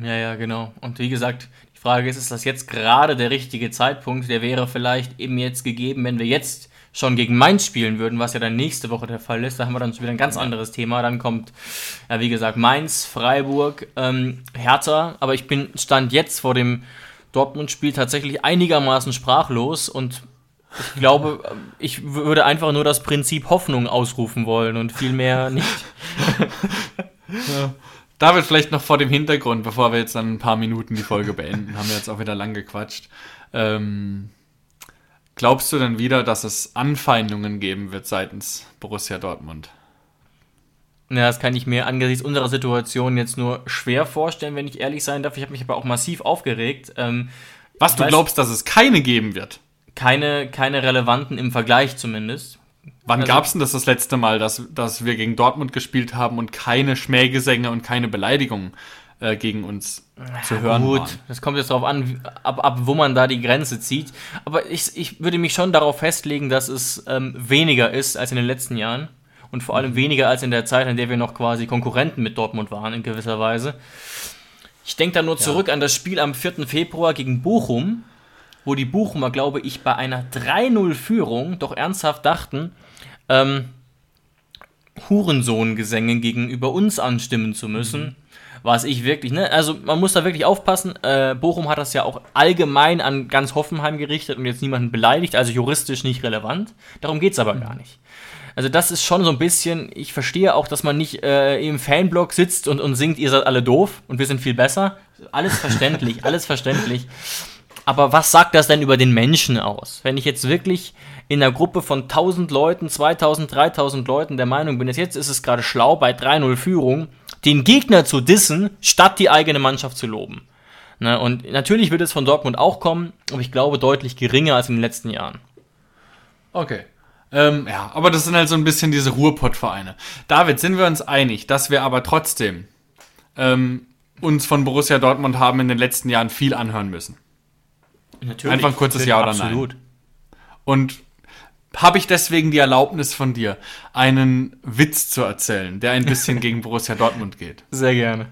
Ja, ja, genau. Und wie gesagt, die Frage ist, ist das jetzt gerade der richtige Zeitpunkt? Der wäre vielleicht eben jetzt gegeben, wenn wir jetzt schon gegen Mainz spielen würden, was ja dann nächste Woche der Fall ist. Da haben wir dann schon wieder ein ganz anderes Thema. Dann kommt, ja, wie gesagt, Mainz, Freiburg, ähm, Hertha. Aber ich bin stand jetzt vor dem Dortmund-Spiel tatsächlich einigermaßen sprachlos und ich glaube, ich würde einfach nur das Prinzip Hoffnung ausrufen wollen und viel mehr nicht. David, vielleicht noch vor dem Hintergrund, bevor wir jetzt dann ein paar Minuten die Folge beenden, haben wir jetzt auch wieder lang gequatscht. Ähm, glaubst du denn wieder, dass es Anfeindungen geben wird seitens Borussia Dortmund? Ja, das kann ich mir angesichts unserer Situation jetzt nur schwer vorstellen, wenn ich ehrlich sein darf. Ich habe mich aber auch massiv aufgeregt. Ähm, Was, du glaubst, dass es keine geben wird? keine, keine relevanten im Vergleich zumindest. Wann Also- gab es denn das das letzte Mal, dass, dass wir gegen Dortmund gespielt haben und keine Schmähgesänge und keine Beleidigungen äh, gegen uns zu hören Gut, waren? das kommt jetzt darauf an, ab, ab wo man da die Grenze zieht. Aber ich, ich würde mich schon darauf festlegen, dass es ähm, weniger ist als in den letzten Jahren. Und vor allem weniger als in der Zeit, in der wir noch quasi Konkurrenten mit Dortmund waren, in gewisser Weise. Ich denke da nur zurück an das Spiel am 4. Februar gegen Bochum, wo die Bochumer, glaube ich, bei einer 3-0-Führung doch ernsthaft dachten, ähm, Hurensohn-Gesänge gegenüber uns anstimmen zu müssen. Was ich wirklich, ne? Also man muss da wirklich aufpassen. Äh, Bochum hat das ja auch allgemein an ganz Hoffenheim gerichtet und jetzt niemanden beleidigt, also juristisch nicht relevant. Darum geht's aber gar nicht. Also das ist schon so ein bisschen, ich verstehe auch, dass man nicht äh, im Fanblock sitzt und, und singt, ihr seid alle doof und wir sind viel besser. Alles verständlich, alles verständlich. Aber was sagt das denn über den Menschen aus? Wenn ich jetzt wirklich in einer Gruppe von 1000 Leuten, 2000, 3000 Leuten der Meinung bin, dass jetzt ist es gerade schlau, bei 3-0 Führung, den Gegner zu dissen, statt die eigene Mannschaft zu loben. Ne, und natürlich wird es von Dortmund auch kommen, aber ich glaube deutlich geringer als in den letzten Jahren. Okay. Ähm, ja, aber das sind halt so ein bisschen diese Ruhrpott-Vereine. David, sind wir uns einig, dass wir aber trotzdem ähm, uns von Borussia Dortmund haben in den letzten Jahren viel anhören müssen? Natürlich, Einfach ein kurzes Ja oder Nein. absolut. Und habe ich deswegen die Erlaubnis von dir, einen Witz zu erzählen, der ein bisschen gegen Borussia Dortmund geht? Sehr gerne.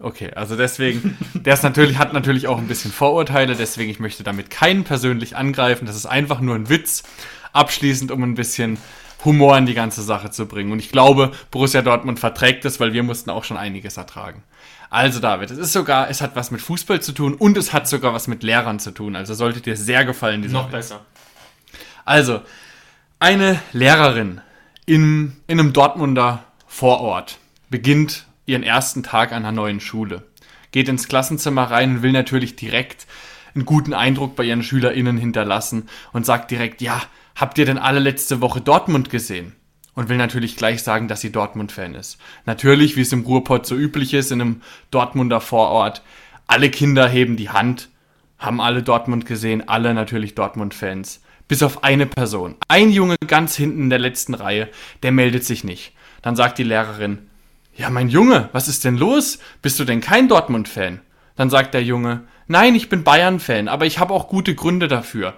Okay, also deswegen, der ist natürlich, hat natürlich auch ein bisschen Vorurteile, deswegen ich möchte damit keinen persönlich angreifen. Das ist einfach nur ein Witz, abschließend, um ein bisschen Humor in die ganze Sache zu bringen. Und ich glaube, Borussia Dortmund verträgt es, weil wir mussten auch schon einiges ertragen. Also David, es ist sogar, es hat was mit Fußball zu tun und es hat sogar was mit Lehrern zu tun. Also sollte dir sehr gefallen, dieser Noch Witz. besser. Also, eine Lehrerin in, in einem Dortmunder Vorort beginnt ihren ersten Tag an einer neuen Schule. Geht ins Klassenzimmer rein und will natürlich direkt einen guten Eindruck bei ihren SchülerInnen hinterlassen und sagt direkt, ja, habt ihr denn alle letzte Woche Dortmund gesehen? Und will natürlich gleich sagen, dass sie Dortmund-Fan ist. Natürlich, wie es im Ruhrpott so üblich ist, in einem Dortmunder Vorort, alle Kinder heben die Hand, haben alle Dortmund gesehen, alle natürlich Dortmund-Fans. Bis auf eine Person. Ein Junge ganz hinten in der letzten Reihe, der meldet sich nicht. Dann sagt die Lehrerin, ja, mein Junge, was ist denn los? Bist du denn kein Dortmund-Fan? Dann sagt der Junge, nein, ich bin Bayern-Fan, aber ich habe auch gute Gründe dafür.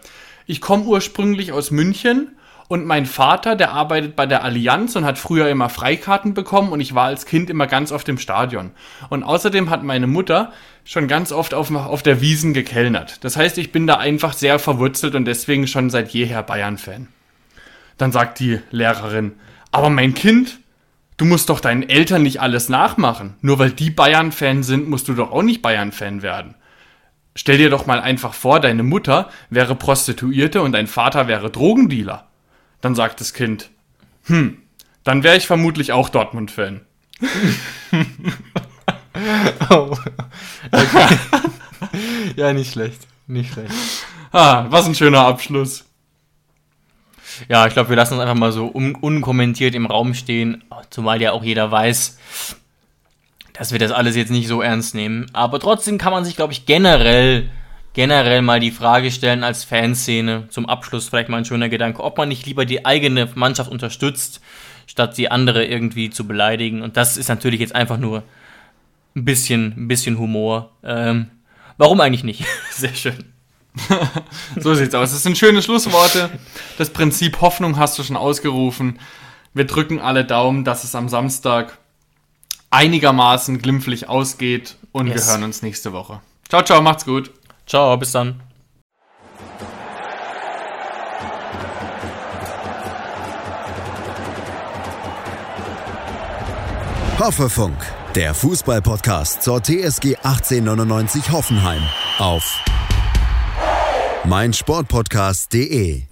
Ich komme ursprünglich aus München und mein Vater, der arbeitet bei der Allianz und hat früher immer Freikarten bekommen und ich war als Kind immer ganz oft im Stadion. Und außerdem hat meine Mutter schon ganz oft auf, auf der Wiesen gekellnert. Das heißt, ich bin da einfach sehr verwurzelt und deswegen schon seit jeher Bayern-Fan. Dann sagt die Lehrerin, aber mein Kind, du musst doch deinen Eltern nicht alles nachmachen. Nur weil die Bayern-Fan sind, musst du doch auch nicht Bayern-Fan werden. Stell dir doch mal einfach vor, deine Mutter wäre Prostituierte und dein Vater wäre Drogendealer. Dann sagt das Kind, hm, dann wäre ich vermutlich auch Dortmund-Fan. Oh. Okay. ja, nicht schlecht. Nicht schlecht. Ah, was ein schöner Abschluss. Ja, ich glaube, wir lassen uns einfach mal so un unkommentiert im Raum stehen, zumal ja auch jeder weiß, dass wir das alles jetzt nicht so ernst nehmen. Aber trotzdem kann man sich, glaube ich, generell, generell mal die Frage stellen als Fanszene, zum Abschluss vielleicht mal ein schöner Gedanke, ob man nicht lieber die eigene Mannschaft unterstützt, statt die andere irgendwie zu beleidigen. Und das ist natürlich jetzt einfach nur ein bisschen, ein bisschen Humor. Ähm, warum eigentlich nicht? Sehr schön. So sieht's aus. Das sind schöne Schlussworte. Das Prinzip Hoffnung hast du schon ausgerufen. Wir drücken alle Daumen, dass es am Samstag einigermaßen glimpflich ausgeht und Yes. wir hören uns nächste Woche. Ciao, ciao, macht's gut. Ciao, bis dann. Hoffefunk, der Fußballpodcast zur TSG 1899 Hoffenheim auf meinsportpodcast.de.